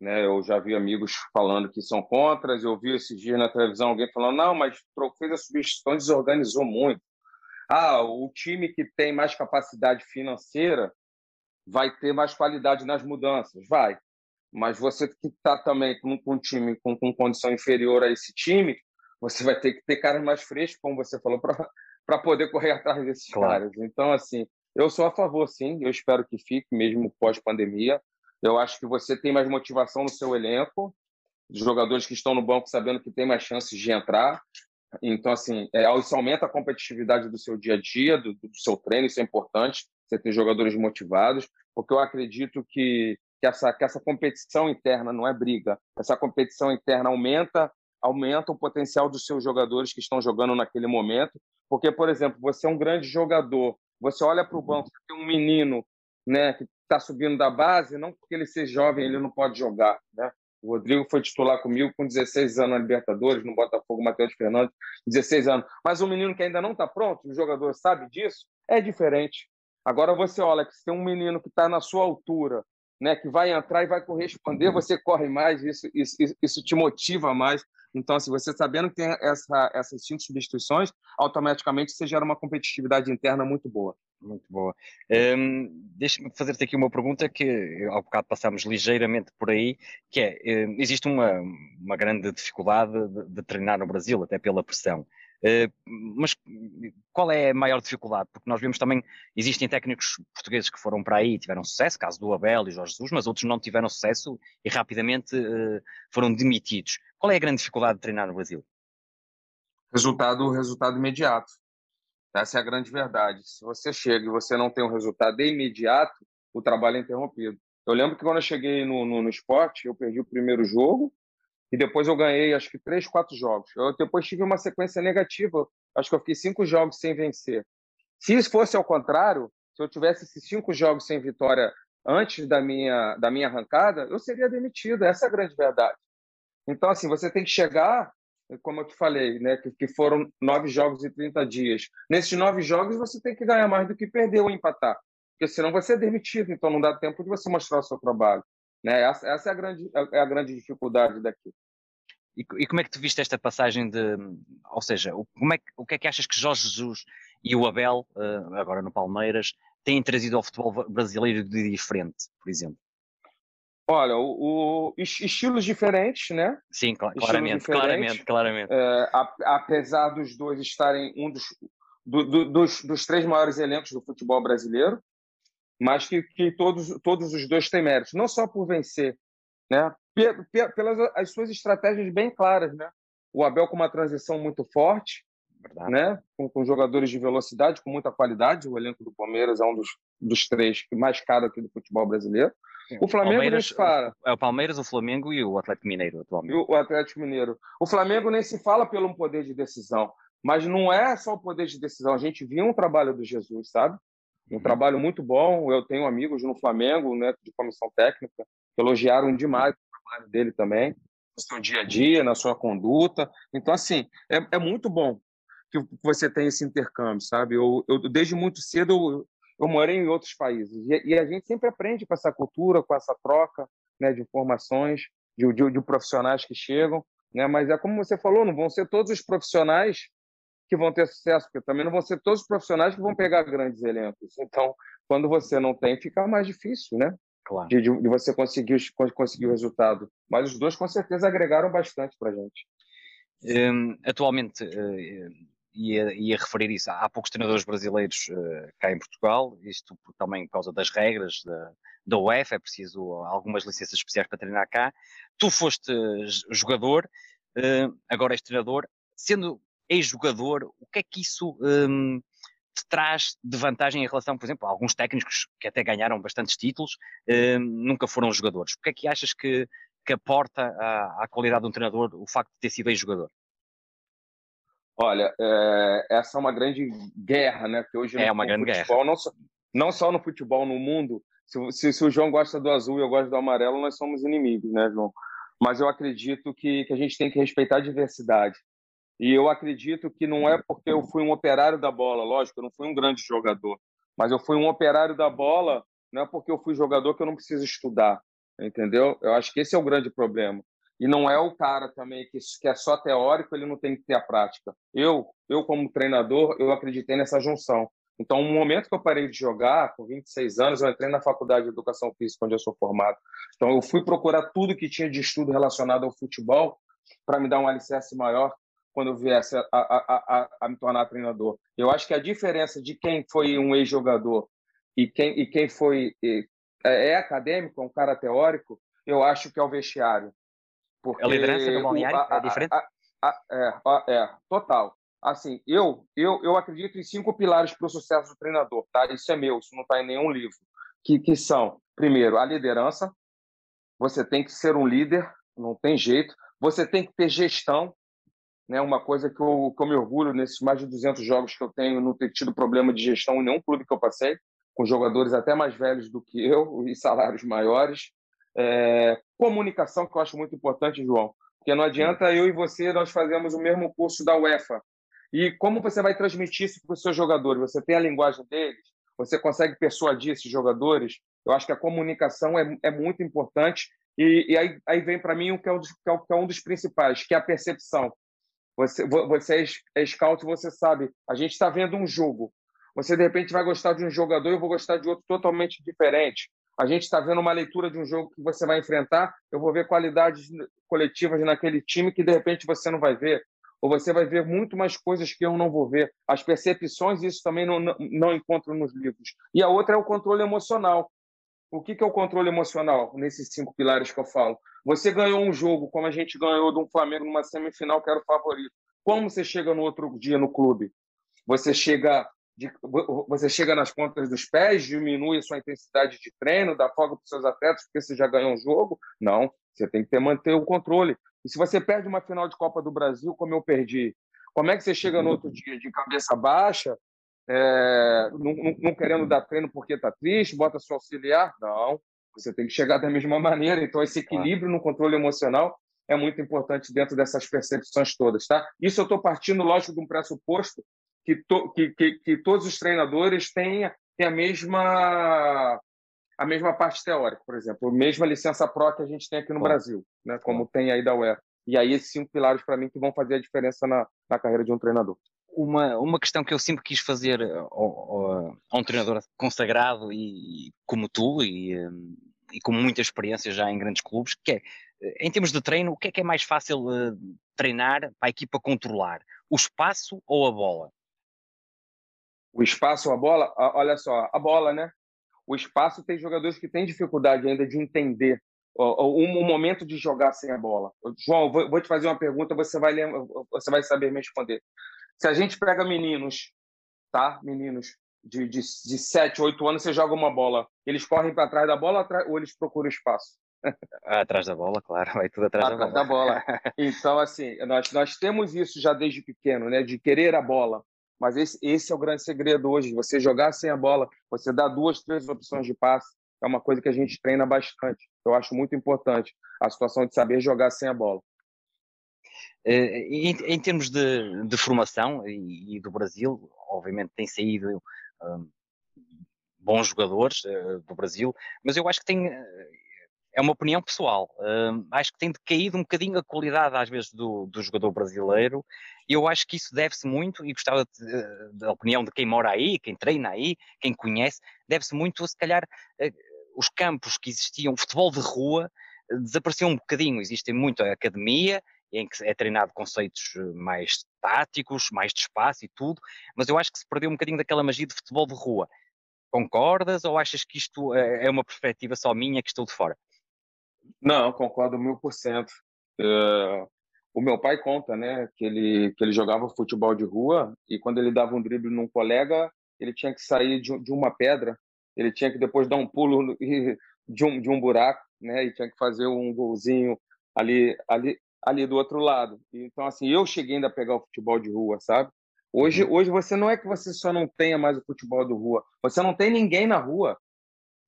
Né? Eu já vi amigos falando que são contras, eu vi esses dias na televisão alguém falando, não, mas fez a substituição, desorganizou muito. Ah, o time que tem mais capacidade financeira vai ter mais qualidade nas mudanças. Vai. Mas você que está também com um time com, com, condição inferior a esse time, você vai ter que ter caras mais frescos, como você falou, para poder correr atrás desses claro. caras. Então, assim, eu sou a favor, sim. Eu espero que fique, mesmo pós-pandemia. Eu acho que você tem mais motivação no seu elenco, os jogadores que estão no banco sabendo que tem mais chances de entrar. Então, assim, é, isso aumenta a competitividade do seu dia a dia, do, do seu treino, isso é importante, você ter jogadores motivados, porque eu acredito que que essa, que essa competição interna não é briga, essa competição interna aumenta aumenta o potencial dos seus jogadores que estão jogando naquele momento, porque, por exemplo, você é um grande jogador, você olha para o banco, você tem um menino né, que está subindo da base, não porque ele seja jovem, ele não pode jogar. Né? O Rodrigo foi titular comigo com 16 anos na Libertadores, no Botafogo, Matheus Fernandes, 16 anos. Mas um menino que ainda não está pronto, o jogador sabe disso, é diferente. Agora você olha que se tem um menino que está na sua altura, né, que vai entrar e vai corresponder, você corre mais, isso, isso, isso te motiva mais. Então, assim, você sabendo que tem essa, essas cinco substituições, automaticamente você gera uma competitividade interna muito boa. Muito boa. Um, Deixa-me fazer-te aqui uma pergunta que ao bocado passamos ligeiramente por aí, que é, um, existe uma, uma grande dificuldade de, de treinar no Brasil, até pela pressão. Uh, mas qual é a maior dificuldade? Porque nós vemos também, existem técnicos portugueses que foram para aí e tiveram sucesso, caso do Abel e Jorge Jesus, mas outros não tiveram sucesso e rapidamente uh, foram demitidos. Qual é a grande dificuldade de treinar no Brasil? Resultado, resultado imediato. Essa é a grande verdade. Se você chega e você não tem um resultado imediato, o trabalho é interrompido. Eu lembro que quando eu cheguei no, no, no esporte, eu perdi o primeiro jogo, e depois eu ganhei, acho que três, quatro jogos. Eu depois tive uma sequência negativa. Acho que eu fiquei cinco jogos sem vencer. Se isso fosse ao contrário, se eu tivesse esses cinco jogos sem vitória antes da minha, da minha arrancada, eu seria demitido. Essa é a grande verdade. Então, assim, você tem que chegar, como eu te falei, né, que, que foram nove jogos e 30 dias. Nesses nove jogos, você tem que ganhar mais do que perder ou empatar. Porque senão você é demitido, então não dá tempo de você mostrar o seu trabalho. Né? Essa, essa é, a grande, é a grande dificuldade daqui. E, e, como é que tu viste esta passagem de. Ou seja, o, como é, o que é que achas que Jorge Jesus e o Abel, uh, agora no Palmeiras, têm trazido ao futebol brasileiro de diferente, por exemplo? Olha, o, o estilos diferentes, né? Sim, claramente, claramente, claramente. É, a, apesar dos dois estarem um dos, do, do, dos, dos três maiores elencos do futebol brasileiro, mas que, que todos, todos os dois têm méritos, não só por vencer, né? pelas as suas estratégias bem claras, né? O Abel com uma transição muito forte, Verdade. né? Com, com, jogadores de velocidade, com muita qualidade. O elenco do Palmeiras é um dos, dos três mais caros aqui do futebol brasileiro. Sim. O Flamengo Palmeiras, nem se fala. É o Palmeiras, o Flamengo e o Atlético Mineiro atualmente. o Atlético Mineiro. O Flamengo nem se fala pelo poder de decisão. Mas não é só o poder de decisão. A gente viu um trabalho do Jesus, sabe? Um trabalho muito bom. Eu tenho amigos no Flamengo, né, de comissão técnica, que elogiaram demais o trabalho dele também, no seu dia a dia, na sua conduta. Então, assim, é, é muito bom que você tenha esse intercâmbio, sabe? Eu, eu desde muito cedo eu, eu morei em outros países e, e, a gente sempre aprende com essa cultura, com essa troca, né, de informações, de, de, de profissionais que chegam, né? Mas é como você falou, não vão ser todos os profissionais que vão ter sucesso, porque também não vão ser todos os profissionais que vão pegar grandes elencos. Então, quando você não tem, fica mais difícil, né? Claro. De, de, você conseguir, conseguir o resultado. Mas os dois, com certeza, agregaram bastante para a gente. Um, atualmente, uh, ia, ia referir isso, há poucos treinadores brasileiros uh, cá em Portugal, isto também por causa das regras da, da UEFA, é preciso algumas licenças especiais para treinar cá. Tu foste jogador, uh, agora és treinador, sendo ex-jogador, o que é que isso um, te traz de vantagem em relação, por exemplo, a alguns técnicos que até ganharam bastantes títulos, um, nunca foram jogadores? O que é que achas que, que aporta à, à qualidade de um treinador o facto de ter sido ex-jogador? Olha, é, essa é uma grande guerra, né? Porque hoje é uma grande futebol, guerra. Não só, não só no futebol, no mundo. Se, se, se, o João gosta do azul e eu gosto do amarelo, nós somos inimigos, né, João? Mas eu acredito que, que a gente tem que respeitar a diversidade. E eu acredito que não é porque eu fui um operário da bola, lógico, eu não fui um grande jogador, mas eu fui um operário da bola, não é porque eu fui jogador que eu não preciso estudar. entendeu? Eu acho que esse é o grande problema. E não é o cara também que, que é só teórico, ele não tem que ter a prática. Eu, eu como treinador, eu acreditei nessa junção. Então, no momento que eu parei de jogar, com 26 anos, eu entrei na faculdade de educação física, onde eu sou formado. Então, eu fui procurar tudo que tinha de estudo relacionado ao futebol para me dar um alicerce maior quando eu viesse a, a, a, a, me tornar treinador. Eu acho que a diferença de quem foi um ex-jogador e quem, e quem foi é, é acadêmico, é um cara teórico, eu acho que é o vestiário. Porque a liderança do balneário é diferente? é, é, total. Assim, eu, eu, eu acredito em cinco pilares para o sucesso do treinador, tá? Isso é meu, isso não está em nenhum livro. Que, que são, primeiro, a liderança. Você tem que ser um líder, não tem jeito. Você tem que ter gestão, né? Uma coisa que eu, que eu me orgulho nesses mais de 200 jogos que eu tenho, não ter tido problema de gestão em nenhum clube que eu passei, com jogadores até mais velhos do que eu e salários maiores. É, comunicação, que eu acho muito importante, João, porque não adianta eu e você, nós fazemos o mesmo curso da UEFA. E como você vai transmitir isso para os seus jogadores? Você tem a linguagem deles? Você consegue persuadir esses jogadores? Eu acho que a comunicação é, é muito importante. E, e aí, aí, vem para mim o que é, um dos, que, é, é um dos principais, que é a percepção. Você, você é scout, você sabe, a gente está vendo um jogo. Você, de repente, vai gostar de um jogador e eu vou gostar de outro totalmente diferente. A gente está vendo uma leitura de um jogo que você vai enfrentar, eu vou ver qualidades coletivas naquele time que, de repente, você não vai ver. Ou você vai ver muito mais coisas que eu não vou ver. As percepções, isso também não, não, não encontro nos livros. E a outra é o controle emocional. O que, que é o controle emocional nesses cinco pilares que eu falo? Você ganhou um jogo, como a gente ganhou de um Flamengo numa semifinal, que era o favorito. Como você chega no outro dia no clube? Você chega, de, você chega nas pontas dos pés, diminui a sua intensidade de treino, dá folga para os seus atletas porque você já ganhou um jogo? Não, você tem que ter, manter o controle. E se você perde uma final de Copa do Brasil, como eu perdi, como é que você chega no outro dia de cabeça baixa, é, não, não, não, querendo dar treino porque está triste, bota seu auxiliar? Não, você tem que chegar da mesma maneira. Então, esse equilíbrio no controle emocional é muito importante dentro dessas percepções todas, tá? Isso eu estou partindo, lógico, de um pressuposto que, to, que, que, que, todos os treinadores têm, têm a mesma a mesma parte teórica, por exemplo, a mesma licença pró que a gente tem aqui no Brasil, né? Como tem aí da UEFA. E aí esses cinco pilares para mim que vão fazer a diferença na, na carreira de um treinador uma, uma questão que eu sempre quis fazer ao, a um treinador consagrado e, como tu e, hum, e com muita experiência já em grandes clubes, que é, em termos de treino, o que é que é mais fácil uh, treinar para a equipa controlar? O espaço ou a bola? O espaço ou a bola? Olha só, a bola, né? O espaço tem jogadores que têm dificuldade ainda de entender o, momento de jogar sem a bola. João, vou, vou te fazer uma pergunta, você vai, você vai saber me responder. Se a gente pega meninos, tá? Meninos de, de, de 7, 8 anos, você joga uma bola. Eles correm para trás da bola ou eles procuram espaço? atrás da bola, claro, vai tudo atrás, atrás da, bola. da bola. Então, assim, nós, nós temos isso já desde pequeno, né? De querer a bola. Mas esse, esse é o grande segredo hoje. Você jogar sem a bola, você dá duas, três opções de passe. É uma coisa que a gente treina bastante. Eu acho muito importante a situação de saber jogar sem a bola. Eh, em, em termos de, de formação e, e, do Brasil, obviamente tem saído um, bons jogadores uh, do Brasil, mas eu acho que tem, uh, é uma opinião pessoal, uh, acho que tem decaído um bocadinho a qualidade às vezes do, do jogador brasileiro. E eu acho que isso deve-se muito, e gostava da opinião de quem mora aí, quem treina aí, quem conhece, deve-se muito se calhar os campos que existiam, o futebol de rua, desapareceu um bocadinho, existe muito a academia, em que é treinado conceitos eh, mais táticos, mais de espaço e tudo, mas eu acho que se perdeu um bocadinho daquela magia de futebol de rua. Concordas ou achas que isto eh, é uma perspectiva só minha que estou de fora? Não, concordo mil por cento. Eh, o meu pai conta, né, que ele que ele jogava futebol de rua e quando ele dava um drible num colega, ele tinha que sair de, de uma pedra, ele tinha que depois dar um pulo de um de um buraco, né, e tinha que fazer um golzinho ali ali ali do outro lado. Então, assim, eu cheguei ainda a pegar o futebol de rua, sabe? Hoje, uhum. hoje você não é que você só não tenha mais o futebol de rua, você não tem ninguém na rua,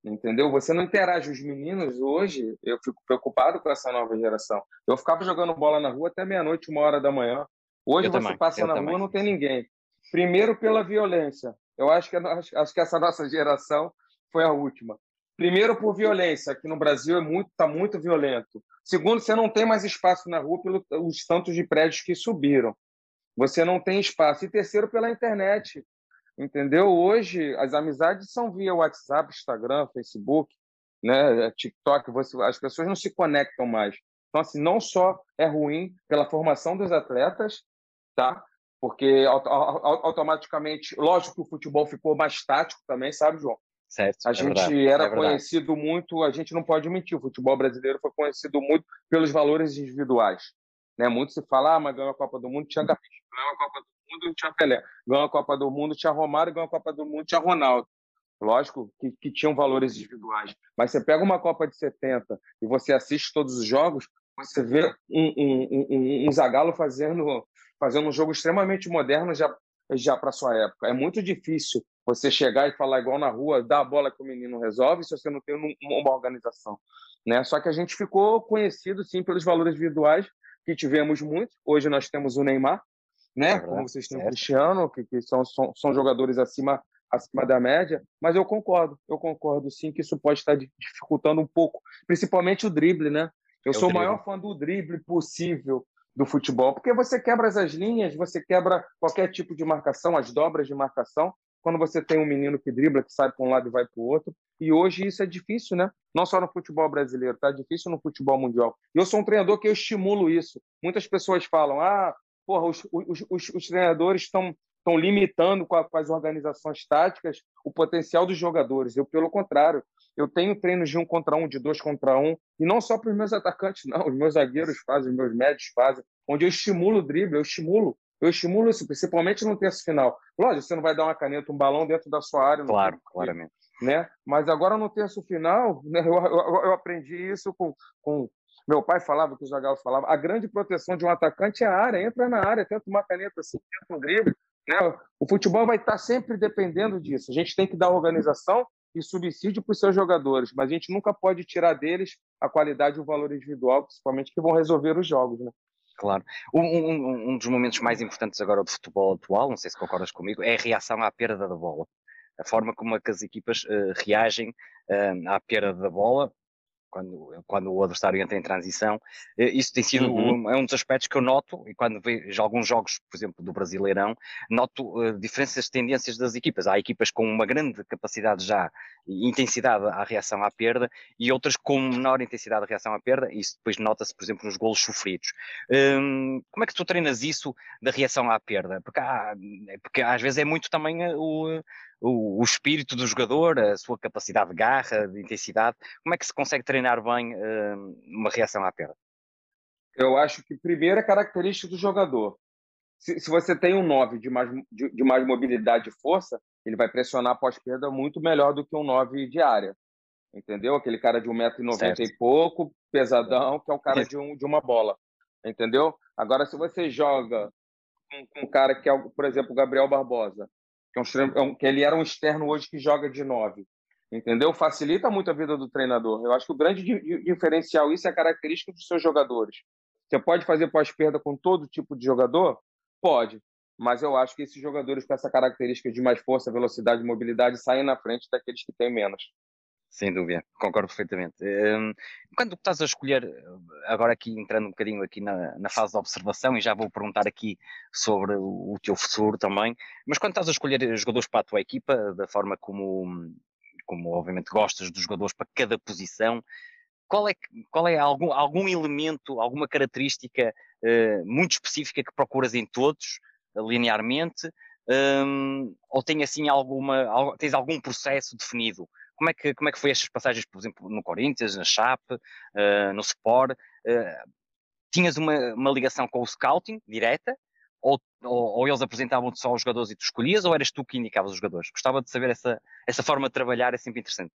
entendeu? Você não interage. Os meninos hoje, eu fico preocupado com essa nova geração. Eu ficava jogando bola na rua até meia-noite, uma hora da manhã. Hoje eu você também, passa na também. rua não tem ninguém. Primeiro pela violência. Eu acho que acho que essa nossa geração foi a última Primeiro, por violência. Aqui no Brasil é muito, está muito violento. Segundo, você não tem mais espaço na rua pelos tantos de prédios que subiram. Você não tem espaço. E terceiro, pela internet. Entendeu? Hoje, as amizades são via WhatsApp, Instagram, Facebook, né? TikTok. Você, as pessoas não se conectam mais. Então, assim, não só é ruim pela formação dos atletas, tá? Porque automaticamente, lógico que o futebol ficou mais tático também, sabe, João? Certo, a é gente verdade, era é conhecido muito, a gente não pode mentir, o futebol brasileiro foi conhecido muito pelos valores individuais. Né? Muito se fala, ah, mas ganhou a Copa do Mundo, tinha Garrincha, ganhou a Copa do Mundo, tinha Pelé, ganhou a Copa do Mundo, tinha Romário, ganhou a Copa do Mundo, tinha Ronaldo. Lógico que, que tinham valores individuais, mas você pega uma Copa de 70 e você assiste todos os jogos, você vê um, um, um, um Zagallo fazendo, fazendo um jogo extremamente moderno já, já para sua época. É muito difícil você chegar e falar igual na rua, dar a bola que o menino resolve, se você não tem uma organização. Né? Só que a gente ficou conhecido, sim, pelos valores individuais, que tivemos muito. Hoje nós temos o Neymar, né? É como vocês têm o Cristiano, que, que são, são, são jogadores acima acima da média, mas eu concordo, eu concordo sim que isso pode estar dificultando um pouco, principalmente o drible, né? Eu é sou o maior fã do drible possível do futebol, porque você quebra as linhas, você quebra qualquer tipo de marcação, as dobras de marcação, quando você tem um menino que dribla, que sai para um lado e vai para o outro. E hoje isso é difícil, né? Não só no futebol brasileiro, tá difícil no futebol mundial. E eu sou um treinador que eu estimulo isso. Muitas pessoas falam: ah, porra, os, os, os, os treinadores estão estão limitando com, com, as organizações táticas o potencial dos jogadores. Eu, pelo contrário, eu tenho treinos de um contra um, de dois contra um, e não só para os meus atacantes, não. Os meus zagueiros fazem, os meus médios fazem, onde eu estimulo o drible, eu estimulo eu estimulo isso, principalmente no terço final. Lógico, você não vai dar uma caneta, um balão dentro da sua área. Claro, tempo, claramente. Né? Mas agora no terço final, né, eu, eu, eu, aprendi isso com, com. Meu pai falava, que o Zagallo falava, a grande proteção de um atacante é a área. Entra na área, tenta uma caneta assim, tenta um drible. Né? O futebol vai estar sempre dependendo disso. A gente tem que dar organização e subsídio para os seus jogadores, mas a gente nunca pode tirar deles a qualidade e o valor individual, principalmente que vão resolver os jogos. Né? Claro. Um, um, um, dos momentos mais importantes agora do futebol atual, não sei se concordas comigo, é a reação à perda da bola. A forma como é as equipas uh, reagem uh, à perda da bola, quando, quando o adversário entra em transição. Eh, isso tem sido uhum. um, é um dos aspectos que eu noto, e quando vejo alguns jogos, por exemplo, do Brasileirão, noto uh, diferenças de tendências das equipas. Há equipas com uma grande capacidade já e intensidade à reação à perda e outras com menor intensidade de reação à perda, e isso depois nota-se, por exemplo, nos golos sofridos. Um, como é que tu treinas isso da reação à perda? Porque, há, porque às vezes é muito também o o, o, espírito do jogador, a sua capacidade de garra, de intensidade. Como é que se consegue treinar bem uh, uma reação à perda? Eu acho que primeiro é característica do jogador. Se, se você tem um 9 de mais, de, de, mais mobilidade e força, ele vai pressionar pós-perda muito melhor do que um 9 de área. Entendeu? Aquele cara de 1,90m e pouco, pesadão, que é o cara de, um, de uma bola. Entendeu? Agora, se você joga com um cara que é, por exemplo, o Gabriel Barbosa, que, é, é um, que ele era um externo hoje que joga de nove. Entendeu? Facilita muito a vida do treinador. Eu acho que o grande diferencial, isso é a característica dos seus jogadores. Você pode fazer pós-perda com todo tipo de jogador? Pode. Mas eu acho que esses jogadores com essa característica de mais força, velocidade mobilidade saem na frente daqueles que têm menos. Sem dúvida, concordo perfeitamente. Hum, quando estás a escolher, agora aqui entrando um bocadinho aqui na, na fase de observação, e já vou perguntar aqui sobre o, teu futuro também, mas quando estás a escolher jogadores para a tua equipa, da forma como, como obviamente gostas dos jogadores para cada posição, qual é, qual é algum, algum elemento, alguma característica uh, muito específica que procuras em todos, linearmente, um, ou tem assim alguma, tens algum processo definido? Como é que, como é que foi estas passagens, por exemplo, no Corinthians, na Chape, uh, no Sport? Uh, tinhas uma, uma ligação com o scouting direta? Ou, ou, ou eles apresentavam-te só os jogadores e tu escolhias, ou eras tu que indicavas os jogadores? Gostava de saber essa, essa forma de trabalhar, é sempre interessante.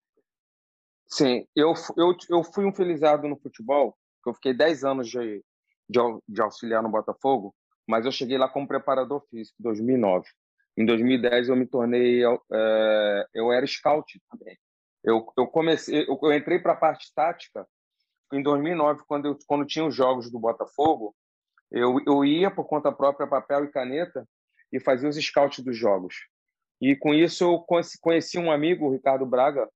Sim, eu, eu, eu fui um felizado no futebol, eu fiquei 10 anos de, de, de auxiliar no Botafogo, mas eu cheguei lá como preparador físico em 2009. Em 2010 eu me tornei, é, eu era scout também. Eu, eu comecei, eu, eu entrei para a parte tática em 2009, quando, eu, quando tinha os jogos do Botafogo, eu, eu ia por conta própria, papel e caneta, e fazia os scouts dos jogos. E com isso eu conheci um amigo, o Ricardo Braga,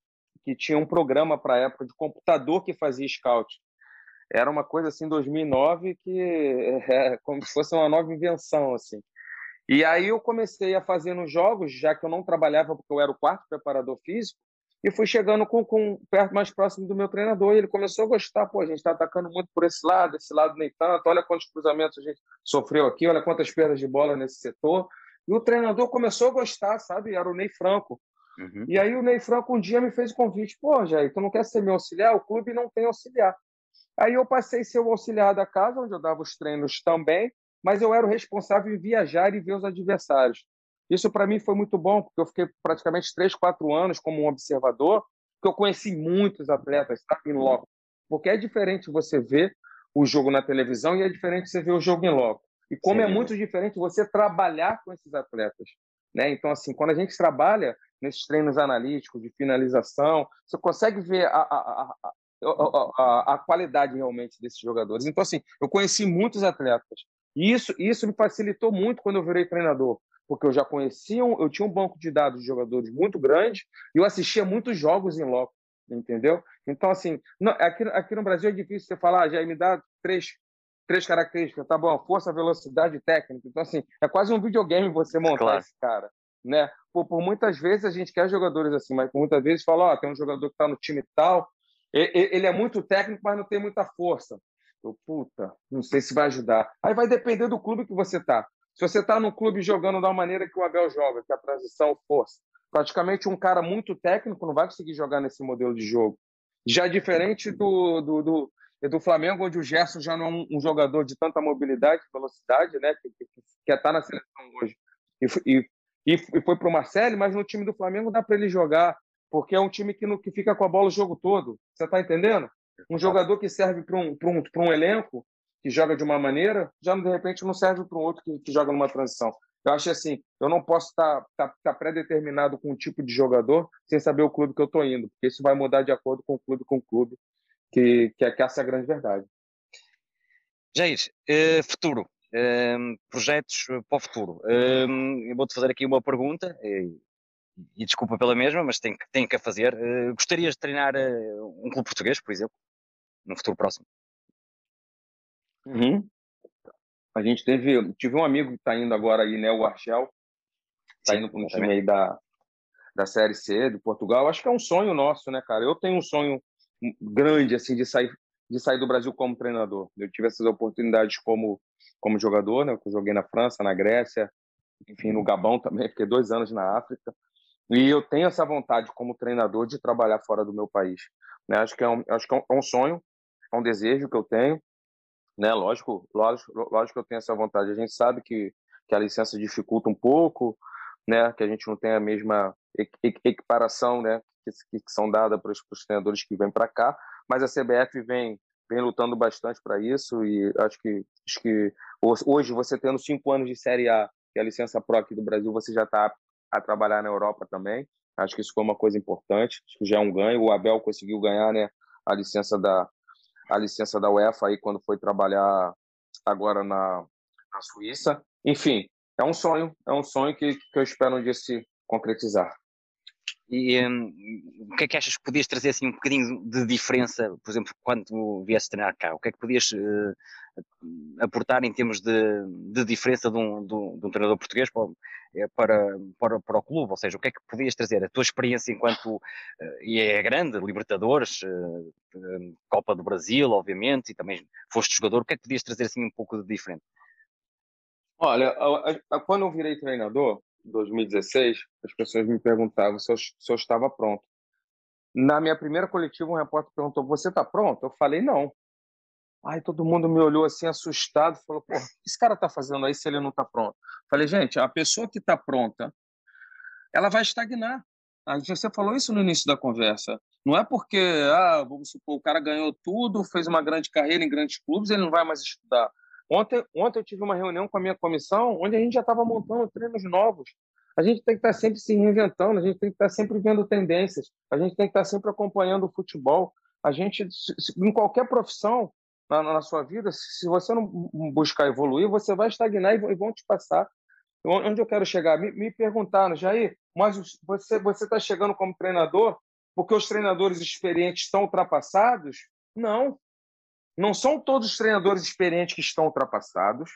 que tinha um programa para a época de computador que fazia scout. Era uma coisa assim, 2009, que é como se fosse uma nova invenção, assim. E aí eu comecei a fazer nos jogos, já que eu não trabalhava porque eu era o quarto preparador físico, e fui chegando com, com perto mais próximo do meu treinador e ele começou a gostar, pô, a gente está atacando muito por esse lado, esse lado nem tanto, olha quantos cruzamentos a gente sofreu aqui, olha quantas perdas de bola nesse setor. E o treinador começou a gostar, sabe? Era o Ney Franco. Uhum. E aí o Ney Franco um dia me fez o convite, pô, Jair, tu não quer ser meu auxiliar? O clube não tem auxiliar. Aí eu passei a ser o auxiliar da casa, onde eu dava os treinos também, mas eu era o responsável em viajar e ver os adversários. Isso para mim foi muito bom, porque eu fiquei praticamente três, quatro anos como um observador, que eu conheci muitos atletas, sabe, em loco. Porque é diferente você ver o jogo na televisão e é diferente você ver o jogo em loco. E como Sim. é muito diferente você trabalhar com esses atletas. Né? Então, assim, quando a gente trabalha nesses treinos analíticos de finalização, você consegue ver a, a, a, a, a qualidade realmente desses jogadores. Então, assim, eu conheci muitos atletas. E isso, isso me facilitou muito quando eu virei treinador, porque eu já conhecia, eu tinha um banco de dados de jogadores muito grande e eu assistia muitos jogos em loco, entendeu? Então, assim, não, aqui, aqui no Brasil é difícil você falar, ah, já me dá três, três características, tá bom, força, velocidade técnica. Então, assim, é quase um videogame você montar claro. esse cara, né? Por, por, muitas vezes a gente quer jogadores assim, mas por muitas vezes fala, ó, oh, tem um jogador que está no time tal, ele é muito técnico, mas não tem muita força. Eu, puta, não sei se vai ajudar. Aí vai depender do clube que você tá. Se você está no clube jogando da maneira que o Abel joga, que é a transição força, praticamente um cara muito técnico não vai conseguir jogar nesse modelo de jogo. Já diferente do, do, do, do Flamengo, onde o Gerson já não é um, um jogador de tanta mobilidade, velocidade, né, que, está na seleção hoje. E, e, e foi para o Marcelo, mas no time do Flamengo dá para ele jogar, porque é um time que, no, que fica com a bola o jogo todo. Você está entendendo? Um jogador que serve para um, um, um elenco que joga de uma maneira, já de repente não serve para um outro que, que, joga numa transição. Eu acho assim, eu não posso estar tá, tá, tá pré-determinado com um tipo de jogador sem saber o clube que eu estou indo, porque isso vai mudar de acordo com o clube com o clube, que, que, é, que essa é a grande verdade. Jair, uh, futuro, uh, projetos para o futuro. Uh, vou-te fazer aqui uma pergunta, e, e, desculpa pela mesma, mas tenho, tenho que a fazer. gostarias de treinar um clube português, por exemplo, no futuro próximo? Uhum. A gente teve, tive um amigo que está indo agora aí, né, o Argel, está indo para um time aí da, da Série C de Portugal. Acho que é um sonho nosso, né, cara? Eu tenho um sonho grande, assim, de sair, de sair do Brasil como treinador. Eu tive essas oportunidades como, como jogador, né? Eu joguei na França, na Grécia, enfim, no Gabão também, fiquei dois anos na África. E eu tenho essa vontade como treinador de trabalhar fora do meu país. Né? Acho que é um, acho que é um sonho, é um desejo que eu tenho né? Lógico, lógico, lógico que eu tenho essa vontade. A gente sabe que, que a licença dificulta um pouco, né? Que a gente não tem a mesma equiparação, né? Que, que são dadas para os treinadores que vêm para cá, mas a CBF vem vem lutando bastante para isso e acho que acho que hoje você tendo cinco anos de Série A, que é a licença Pro aqui do Brasil, você já está a trabalhar na Europa também. Acho que isso foi uma coisa importante, acho que já é um ganho. O Abel conseguiu ganhar, né? A licença da, a licença da UEFA aí quando foi trabalhar agora na, na Suíça. Enfim, é um sonho, é um sonho que, que eu espero um dia se concretizar. E um, o que é que achas que podias trazer assim um bocadinho de diferença, por exemplo, quando viesse treinar cá? O que é que podias uh, aportar em termos de, de diferença de um, de, um, de um, treinador português para, eh, para, para, para, o clube? Ou seja, o que é que podias trazer? A tua experiência enquanto, uh, e é grande, Libertadores, uh, Copa do Brasil, obviamente, e também foste jogador, o que é que podias trazer assim um pouco de diferente? Olha, quando eu virei treinador, 2016, as pessoas me perguntavam se eu, se eu estava pronto. Na minha primeira coletiva, um repórter perguntou: Você está pronto? Eu falei: Não. Aí todo mundo me olhou assim, assustado, falou: Pô, esse cara está fazendo aí se ele não está pronto? falei: Gente, a pessoa que está pronta, ela vai estagnar. A gente, você falou isso no início da conversa. Não é porque, ah, vamos supor, o cara ganhou tudo, fez uma grande carreira em grandes clubes, ele não vai mais estudar. Ontem, ontem eu tive uma reunião com a minha comissão, onde a gente já estava montando treinos novos. A gente tem que estar tá sempre se reinventando, a gente tem que estar tá sempre vendo tendências, a gente tem que estar tá sempre acompanhando o futebol. A gente, em qualquer profissão na, na sua vida, se você não buscar evoluir, você vai estagnar e vão te passar. Onde eu quero chegar? Me, me perguntaram, Jair, mas você está chegando como treinador porque os treinadores experientes estão ultrapassados? Não. Não são todos os treinadores experientes que estão ultrapassados,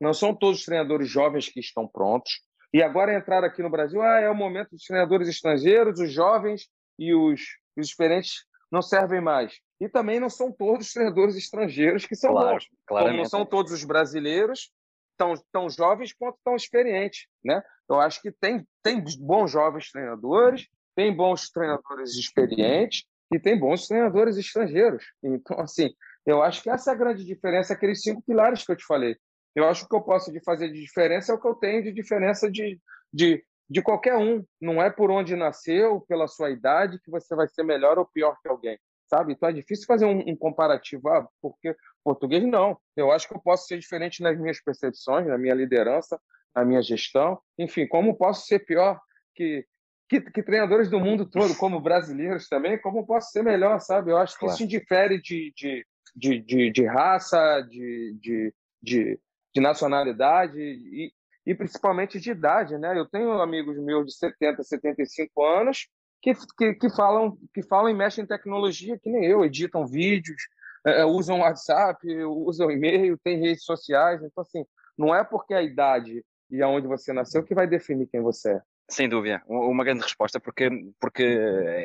não são todos os treinadores jovens que estão prontos. E agora entrar aqui no Brasil, ah, é o momento dos treinadores estrangeiros, os jovens e os, os experientes não servem mais. E também não são todos os treinadores estrangeiros que são Claro, bons. claramente. Como não são todos os brasileiros tão, tão jovens quanto tão experientes, né? Eu acho que tem, tem bons jovens treinadores, tem bons treinadores experientes e tem bons treinadores estrangeiros. Então, assim, eu acho que essa é a grande diferença, aqueles cinco pilares que eu te falei. Eu acho que o que eu posso de fazer de diferença é o que eu tenho de diferença de, de, de qualquer um. Não é por onde nasceu, pela sua idade, que você vai ser melhor ou pior que alguém, sabe? Então é difícil fazer um, um comparativo, ah, porque português não. Eu acho que eu posso ser diferente nas minhas percepções, na minha liderança, na minha gestão. Enfim, como posso ser pior que, que, que treinadores do mundo todo, como brasileiros também, como posso ser melhor, sabe? Eu acho que Claro. isso indifere de, de, de, de, de raça, de, de, de, de nacionalidade e, e principalmente de idade, né? Eu tenho amigos meus de 70, 75 anos que, que, que falam que falam e mexem em tecnologia que nem eu, editam vídeos, eh, usam WhatsApp, usam e-mail, têm redes sociais. Então, assim, não é porque a idade e aonde você nasceu que vai definir quem você é. Sem dúvida, uma grande resposta, porque, porque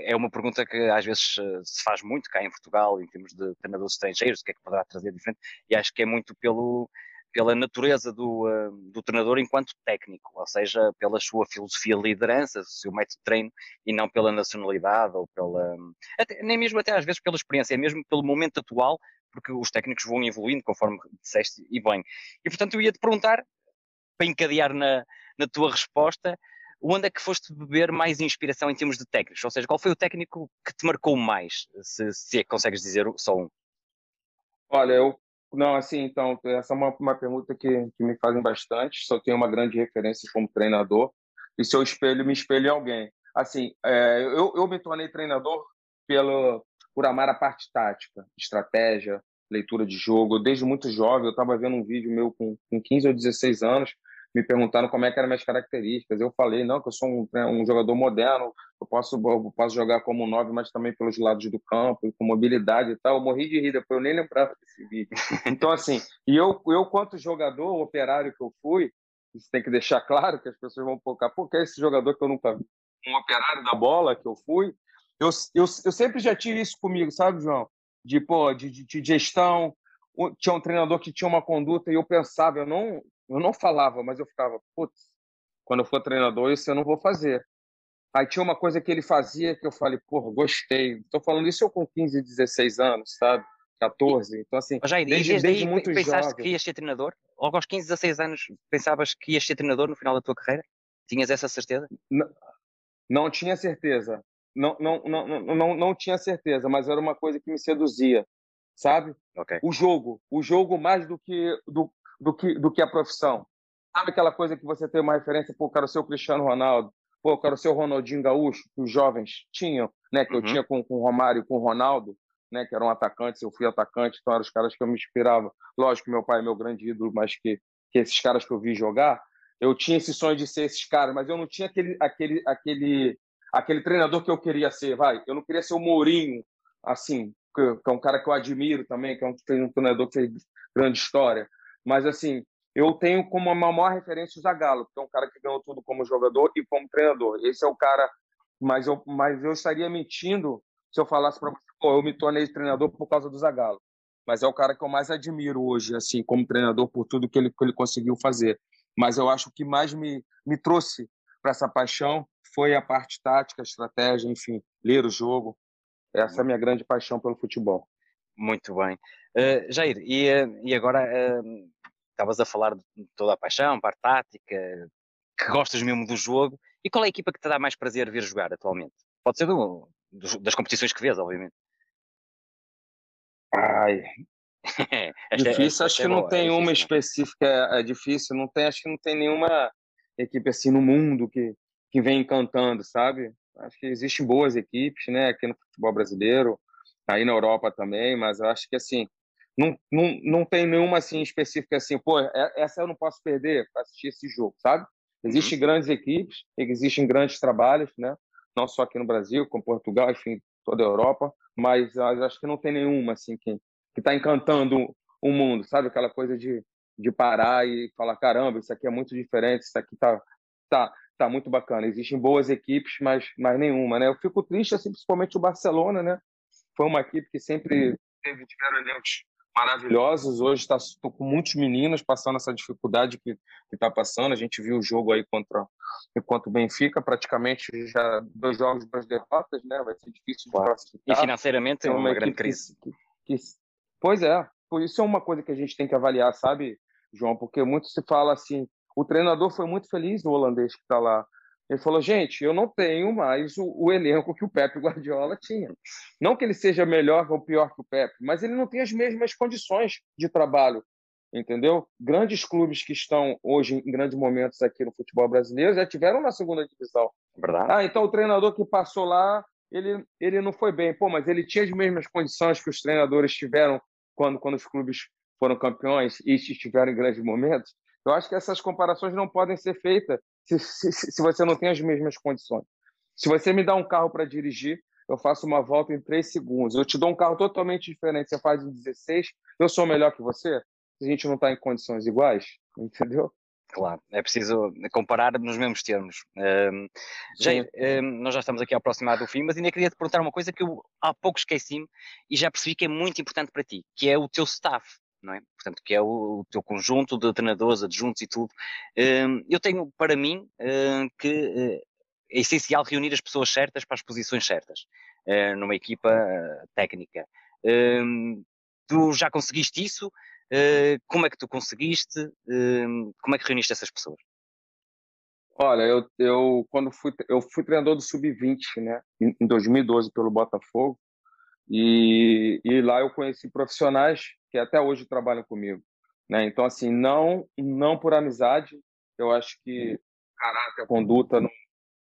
é uma pergunta que às vezes eh, se faz muito cá em Portugal, em termos de treinadores estrangeiros, o que é que poderá trazer diferente, e acho que é muito pelo, pela natureza do, eh, do treinador enquanto técnico, ou seja, pela sua filosofia de liderança, seu método de treino, e não pela nacionalidade ou pela. até- nem mesmo até às vezes pela experiência, é mesmo pelo momento atual, porque os técnicos vão evoluindo, conforme disseste, e bem. E portanto eu ia te perguntar, para encadear na, na tua resposta, onde é que foste beber mais inspiração em termos de técnicos? Ou seja, qual foi o técnico que te marcou mais? Se, se é que consegues dizer só um. Olha, eu não, assim, então, essa é uma, uma pergunta que, que me fazem bastante. Eu tenho uma grande referência como treinador e se eu espelho, me espelho em alguém. Assim, é, eu, eu me tornei treinador pelo, por amar a parte tática, estratégia, leitura de jogo. Desde muito jovem, eu estava vendo um vídeo meu com, com 15 ou 16 anos, me perguntaram como é que eram minhas características. Eu falei, não, que eu sou um, tre- um jogador moderno, eu posso, eu posso jogar como nove, mas também pelos lados do campo, com mobilidade e tal. Eu morri de rir, depois eu nem lembrava desse vídeo. Então, assim, e eu, eu quanto jogador, operário que eu fui, isso tem que deixar claro que as pessoas vão focar, pô, que é esse jogador que eu nunca vi? Um operário da bola que eu fui, eu, eu, eu sempre já tive isso comigo, sabe, João? De, pô, de, de, de gestão, tinha um treinador que tinha uma conduta e eu pensava, eu não, eu não falava, mas eu ficava, putz, quando eu for treinador, isso eu não vou fazer. Aí tinha uma coisa que ele fazia que eu falei, porra, gostei. Estou falando isso eu com 15, 16 anos, sabe? 14. Então, assim, já desde, desde, desde muito pensaste jovem. que ias ser treinador? Logo aos 15, 16 anos pensavas que ias ser treinador no final da tua carreira? Tinhas essa certeza? Não tinha certeza. Não, não, não, não, não, não tinha certeza, mas era uma coisa que me seduzia, sabe? Ok. O jogo. O jogo mais do que, do, do que, do que a profissão. Sabe aquela coisa que você tem uma referência, pô, eu quero ser o Cristiano Ronaldo, pô, eu quero ser o Ronaldinho Gaúcho, que os jovens tinham, né? Que eu Uhum. tinha com, com o Romário e com o Ronaldo, né? Que eram atacantes, eu fui atacante, então eram os caras que eu me inspirava. Lógico, meu pai é meu grande ídolo, mas que, que esses caras que eu vi jogar, eu tinha esse sonho de ser esses caras, mas eu não tinha aquele, aquele, aquele, aquele treinador que eu queria ser, vai. Eu não queria ser o Mourinho, assim, que, que é um cara que eu admiro também, que é um, um treinador que fez grande história. Mas, assim, eu tenho como a maior referência o Zagallo, que é um cara que ganhou tudo como jogador e como treinador. Esse é o cara, mas eu, mas eu estaria mentindo se eu falasse para você, pô, eu me tornei treinador por causa do Zagallo. Mas é o cara que eu mais admiro hoje, assim, como treinador, por tudo que ele, que ele conseguiu fazer. Mas eu acho que mais me, me trouxe para essa paixão foi a parte tática, estratégia, enfim, ler o jogo. Essa é a minha grande paixão pelo futebol. Muito bem. Uh, Jair, e, uh, e agora uh, estavas a falar de toda a paixão, parte tática, que gostas mesmo do jogo. E qual é a equipa que te dá mais prazer ver jogar atualmente? Pode ser do, do, das competições que vês, obviamente. Ai, Esta é- difícil, esta acho é que não boa, tem é uma difícil, específica, é, é difícil, não tem, acho que não tem nenhuma equipe assim no mundo que, que vem encantando, sabe? Acho que existem boas equipes, né, aqui no futebol brasileiro, aí na Europa também, mas eu acho que assim, não, não, não tem nenhuma assim específica assim, pô, é- essa eu não posso perder para assistir esse jogo, sabe? Existem grandes equipes, existem grandes trabalhos, né? não só aqui no Brasil, como Portugal, enfim, toda a Europa, mas acho que não tem nenhuma assim que que está encantando o mundo, sabe? Aquela coisa de, de parar e falar caramba, isso aqui é muito diferente, isso aqui tá tá tá muito bacana. Existem boas equipes, mas mas nenhuma, né? Eu fico triste assim, principalmente o Barcelona, né? Foi uma equipe que sempre teve tiveram elencos maravilhosos. Hoje está com muitos meninos passando essa dificuldade que está passando. A gente viu o jogo aí contra, contra o Benfica, praticamente já dois jogos, duas derrotas, né? Vai ser difícil. E financeiramente é uma, uma grande crise. Que, que, que, pois é, por isso é uma coisa que a gente tem que avaliar, sabe, João? Porque muito se fala assim, o treinador foi muito feliz no holandês que está lá. Ele falou, gente, eu não tenho mais o, o, elenco que o Pepe Guardiola tinha. Não que ele seja melhor ou pior que o Pepe, mas ele não tem as mesmas condições de trabalho, entendeu? Grandes clubes que estão hoje em grandes momentos aqui no futebol brasileiro já tiveram na segunda divisão. Verdade. Ah, então o treinador que passou lá, ele, ele não foi bem. Pô, mas ele tinha as mesmas condições que os treinadores tiveram quando, quando os clubes foram campeões e estiveram em grandes momentos. Eu acho que essas comparações não podem ser feitas se, se, se você não tem as mesmas condições. Se você me dá um carro para dirigir, eu faço uma volta em três segundos. Eu te dou um carro totalmente diferente, você faz em 16, eu sou melhor que você? Se a gente não está em condições iguais, entendeu? Claro, é preciso comparar nos mesmos termos. Um, Jair, um, nós já estamos aqui aproximado do fim, mas ainda queria te perguntar uma coisa que eu há pouco esqueci-me e já percebi que é muito importante para ti, que é o teu staff não é? Portanto, que é o, o teu conjunto de treinadores, adjuntos e tudo. Hum, eu tenho para mim hum, que eh, é essencial reunir as pessoas certas para as posições certas eh, numa equipa eh, técnica. Hum, tu já conseguiste isso? Como é que tu conseguiste? Como é que reuniste essas pessoas? Olha, eu, eu quando fui eu fui treinador do sub-20, né, em 2012 pelo Botafogo. E, e lá eu conheci profissionais que até hoje trabalham comigo. Né? Então, assim, não, não por amizade, eu acho que caráter, conduta não,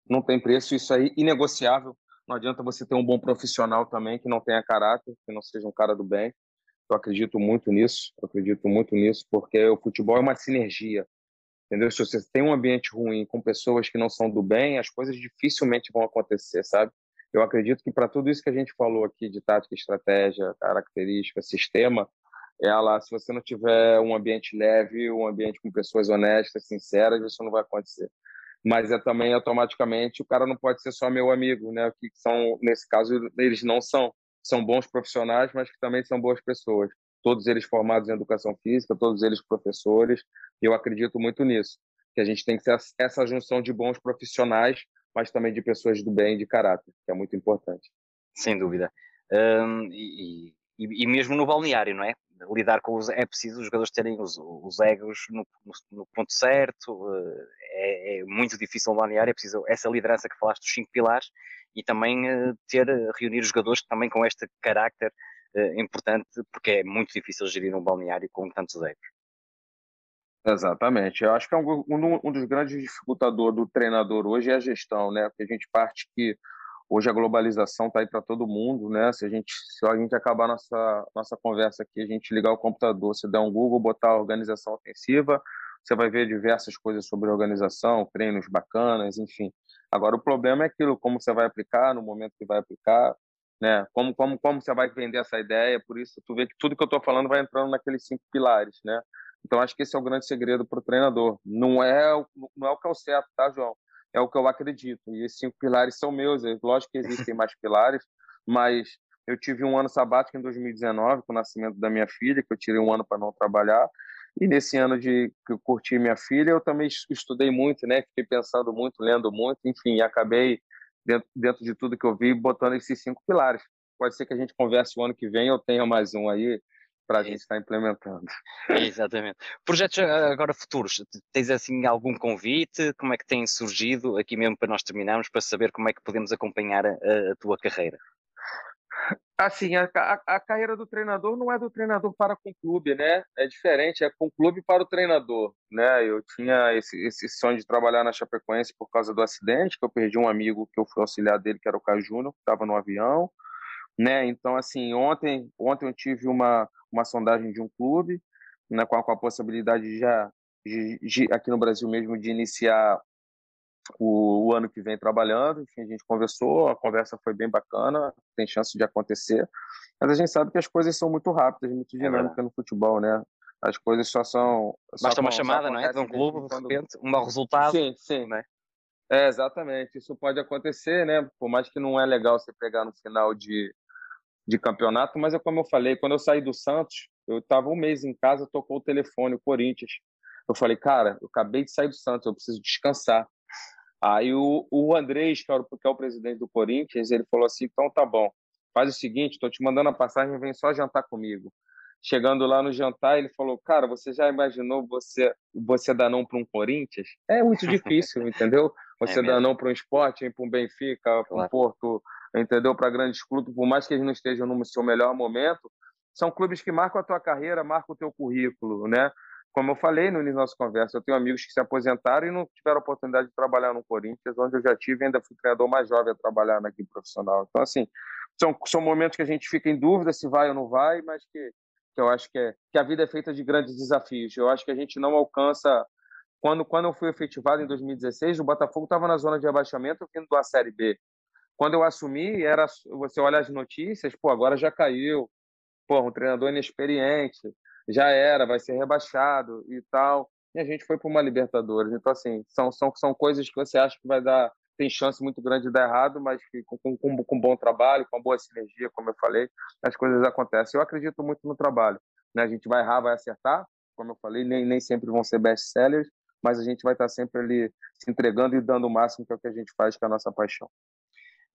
não tem preço, isso aí é inegociável. Não adianta você ter um bom profissional também que não tenha caráter, que não seja um cara do bem. Eu acredito muito nisso, eu acredito muito nisso, porque o futebol é uma sinergia, entendeu? Se você tem um ambiente ruim com pessoas que não são do bem, as coisas dificilmente vão acontecer, sabe? Eu acredito que para tudo isso que a gente falou aqui de tática, estratégia, característica, sistema, ela, se você não tiver um ambiente leve, um ambiente com pessoas honestas, sinceras, isso não vai acontecer. Mas é também automaticamente o cara não pode ser só meu amigo, né? Que são nesse caso eles não são, são bons profissionais, mas que também são boas pessoas. Todos eles formados em educação física, todos eles professores. Eu acredito muito nisso, que a gente tem que ser essa junção de bons profissionais mas também de pessoas do bem de caráter, que é muito importante. Sem dúvida. Um, e, e, e, mesmo no balneário, não é? Lidar com os. É preciso os jogadores terem os, os egos no, no, no ponto certo, é, é, muito difícil no balneário, é preciso essa liderança que falaste dos cinco pilares e também uh, ter, reunir os jogadores também com este carácter importante, porque é muito difícil gerir um balneário com tantos egos. Exatamente. Eu acho que é um, um, um dos grandes dificultadores do treinador hoje é a gestão, né? Porque a gente parte que hoje a globalização está aí para todo mundo, né? Se a gente se a gente acabar nossa nossa conversa aqui, a gente ligar o computador, se der um Google, botar organização ofensiva, você vai ver diversas coisas sobre organização, treinos bacanas, enfim. Agora o problema é aquilo, como você vai aplicar no momento que vai aplicar, né? Como como como você vai vender essa ideia? Por isso tu vê que tudo que eu estou falando vai entrando naqueles cinco pilares, né? Então, acho que esse é o grande segredo para o treinador. Não é, não é o que é o certo, tá, João? É o que eu acredito. E esses cinco pilares são meus. É lógico que existem mais pilares, mas eu tive um ano sabático em 2019, com o nascimento da minha filha, que eu tirei um ano para não trabalhar. E nesse ano de que eu curti minha filha, eu também estudei muito, né? Fiquei pensando muito, lendo muito, enfim, acabei dentro, dentro de tudo que eu vi botando esses cinco pilares. Pode ser que a gente converse o ano que vem, eu tenha mais um aí, para a gente estar implementando. Exatamente. Projetos ah, agora futuros, tens assim algum convite? Como é que tem surgido aqui mesmo para nós terminarmos, para saber como é que podemos acompanhar a, a tua carreira? Assim, a, a, a, carreira do treinador não é do treinador para com o clube, né? É diferente, é com o clube para o treinador, né? Eu tinha esse, esse sonho de trabalhar na Chapecoense por causa do acidente, que eu perdi um amigo que eu fui auxiliar dele, que era o Caio Júnior, que estava no avião, né? Então, assim, ontem, ontem eu tive uma, uma sondagem de um clube, né, com, a, com a possibilidade de já de, de, aqui no Brasil mesmo de iniciar o, o, ano que vem trabalhando. Enfim, a gente conversou, a conversa foi bem bacana, tem chance de acontecer. Mas a gente sabe que as coisas são muito rápidas, muito é dinâmicas é no futebol, né? As coisas só são. Só Basta uma chamada, não é? De um clube, de repente, um mau resultado. Sim, sim. Né? É, exatamente. Isso pode acontecer, né? Por mais que não é legal você pegar no final de, de campeonato, mas é como eu falei, quando eu saí do Santos, eu estava um mês em casa, tocou o telefone, o Corinthians. Eu falei, cara, eu acabei de sair do Santos, eu preciso descansar. Aí o, o Andrés, que é o, é presidente do Corinthians, ele falou assim: então tá bom, faz o seguinte, estou te mandando a passagem, vem só jantar comigo. Chegando lá no jantar, ele falou: Cara, você já imaginou você você dar não para um Corinthians? É muito difícil, entendeu? É você é dar não para um esporte, para um Benfica, para um claro. Porto, entendeu? Para grandes clubes, por mais que eles não estejam no seu melhor momento, são clubes que marcam a tua carreira, marcam o teu currículo, né? Como eu falei no início da nossa conversa, eu tenho amigos que se aposentaram e não tiveram oportunidade de trabalhar no Corinthians, onde eu já tive ainda fui treinador mais jovem a trabalhar na equipe profissional. Então, assim, são, são momentos que a gente fica em dúvida se vai ou não vai, mas que, que eu acho que, é, que a vida é feita de grandes desafios. Eu acho que a gente não alcança. Quando, quando eu fui efetivado em 2016, o Botafogo estava na zona de abaixamento vindo da Série B. Quando eu assumi, era você olha as notícias, pô, agora já caiu, pô, um treinador inexperiente, já era, vai ser rebaixado e tal. E a gente foi para uma Libertadores. Então, assim, são, são, são coisas que você acha que vai dar, tem chance muito grande de dar errado, mas que com, com, com bom trabalho, com boa sinergia, como eu falei, as coisas acontecem. Eu acredito muito no trabalho. Né? A gente vai errar, vai acertar, como eu falei, nem, nem sempre vão ser best-sellers, mas a gente vai estar sempre ali se entregando e dando o máximo, que é o que a gente faz, que é a nossa paixão.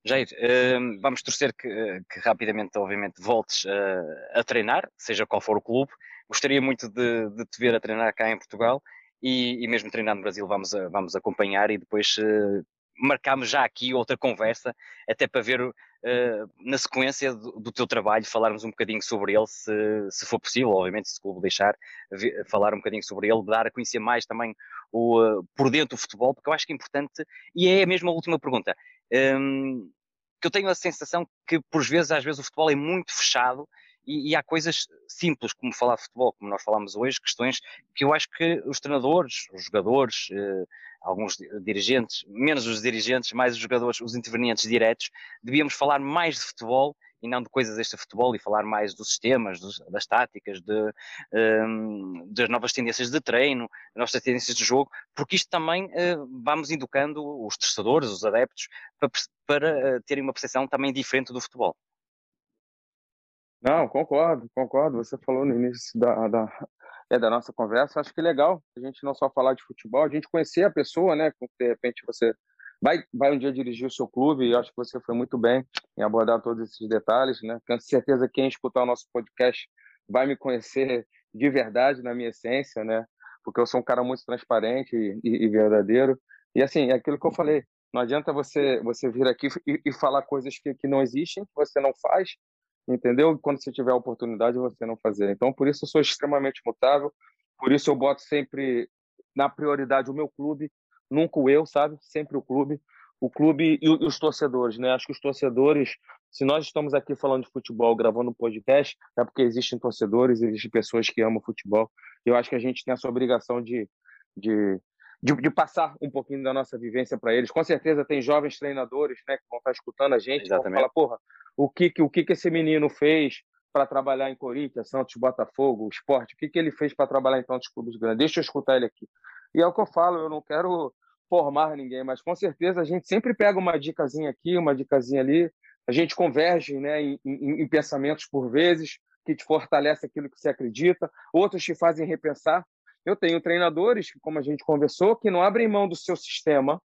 Jair, uh, vamos torcer que, que, rapidamente, obviamente, voltes uh, a treinar, seja qual for o clube. Gostaria muito de, de te ver a treinar cá em Portugal e, e, mesmo treinar no Brasil vamos, a, vamos acompanhar e depois uh, marcamos já aqui outra conversa, até para ver uh, na sequência do, do, teu trabalho, falarmos um bocadinho sobre ele, se, se for possível, obviamente, se o clube deixar, falar um bocadinho sobre ele, dar a conhecer mais também o, uh, por dentro do futebol, porque eu acho que é importante, e é a mesma última pergunta. Um, que eu tenho a sensação que, por vezes, às vezes o futebol é muito fechado e, e, há coisas simples, como falar de futebol, como nós falamos hoje, questões que eu acho que os treinadores, os jogadores, eh, alguns dirigentes, menos os dirigentes, mais os jogadores, os intervenientes diretos, devíamos falar mais de futebol e não de coisas deste futebol e falar mais dos sistemas, dos, das táticas, de, um, das novas tendências de treino, das novas tendências de jogo, porque isto também uh, vamos educando os testadores, os adeptos, para, para uh, terem uma percepção também diferente do futebol. Não, concordo, concordo. Você falou no início da, da, é, da nossa conversa. Acho que é legal a gente não só falar de futebol, a gente conhecer a pessoa, né? De repente você vai, vai um dia dirigir o seu clube e acho que você foi muito bem em abordar todos esses detalhes, né? Tenho certeza que quem escutar o nosso podcast vai me conhecer de verdade na minha essência, né? Porque eu sou um cara muito transparente e, e, e verdadeiro. E assim, é aquilo que eu falei. Não adianta você você vir aqui e, e falar coisas que, que não existem, que você não faz, entendeu? Quando você tiver a oportunidade, você não fazer. Então, por isso eu sou extremamente mutável, por isso eu boto sempre na prioridade o meu clube, nunca o eu, sabe? Sempre o clube. O clube e os torcedores, né? Acho que os torcedores, se nós estamos aqui falando de futebol, gravando um podcast, é porque existem torcedores, existem pessoas que amam futebol. Eu acho que a gente tem essa obrigação de, de, de, de passar um pouquinho da nossa vivência para eles. Com certeza tem jovens treinadores, né, que vão estar escutando a gente, Exatamente. vão falar, porra, o que, o que, que esse menino fez para trabalhar em Corinthians, Santos, Botafogo, Esporte, o que, que ele fez para trabalhar em tantos clubes grandes. Deixa eu escutar ele aqui. E é o que eu falo, eu não quero formar ninguém, mas com certeza a gente sempre pega uma dicasinha aqui, uma dicasinha ali, a gente converge né, em, em, em pensamentos por vezes, que te fortalece aquilo que você acredita, outros te fazem repensar. Eu tenho treinadores, como a gente conversou, que não abrem mão do seu sistema,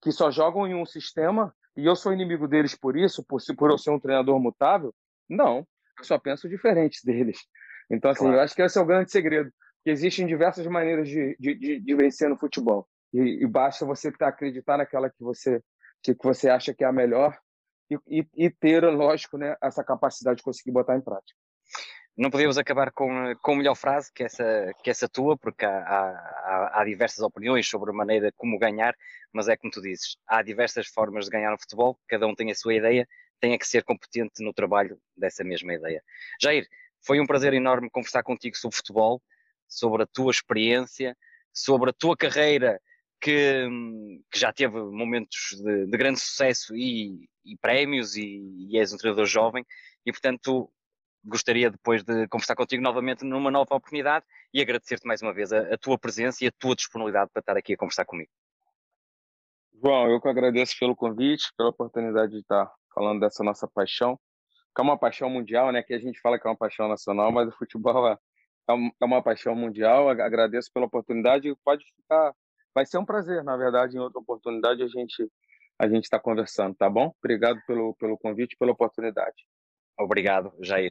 que só jogam em um sistema e eu sou inimigo deles por isso, por, por eu ser um treinador mutável? Não, eu só penso diferente deles. Então, assim, claro. eu acho que esse é o grande segredo. Que existem diversas maneiras de, de, de, vencer no futebol. E, e, basta você acreditar naquela que você, que, que você acha que é a melhor e, e, e ter, lógico, né, essa capacidade de conseguir botar em prática não podíamos acabar com, com a melhor frase que essa, que essa tua, porque há, há, há, diversas opiniões sobre a maneira como ganhar, mas é como tu dizes, há diversas formas de ganhar no futebol, cada um tem a sua ideia, tem que ser competente no trabalho dessa mesma ideia. Jair, foi um prazer enorme conversar contigo sobre futebol, sobre a tua experiência, sobre a tua carreira que, que já teve momentos de, de grande sucesso e, e prémios e, e és um treinador jovem e portanto gostaria depois de conversar contigo novamente numa nova oportunidade e agradecer-te mais uma vez a, a, tua presença e a tua disponibilidade para estar aqui a conversar comigo. João, eu que agradeço pelo convite, pela oportunidade de estar falando dessa nossa paixão, que é uma paixão mundial, né? Que a gente fala que é uma paixão nacional, mas o futebol é, é, é uma paixão mundial. Agradeço pela oportunidade e pode ficar. Vai ser um prazer, na verdade, em outra oportunidade a gente a gente está conversando, tá bom? Obrigado pelo, pelo convite, pela oportunidade. Obrigado, Jair.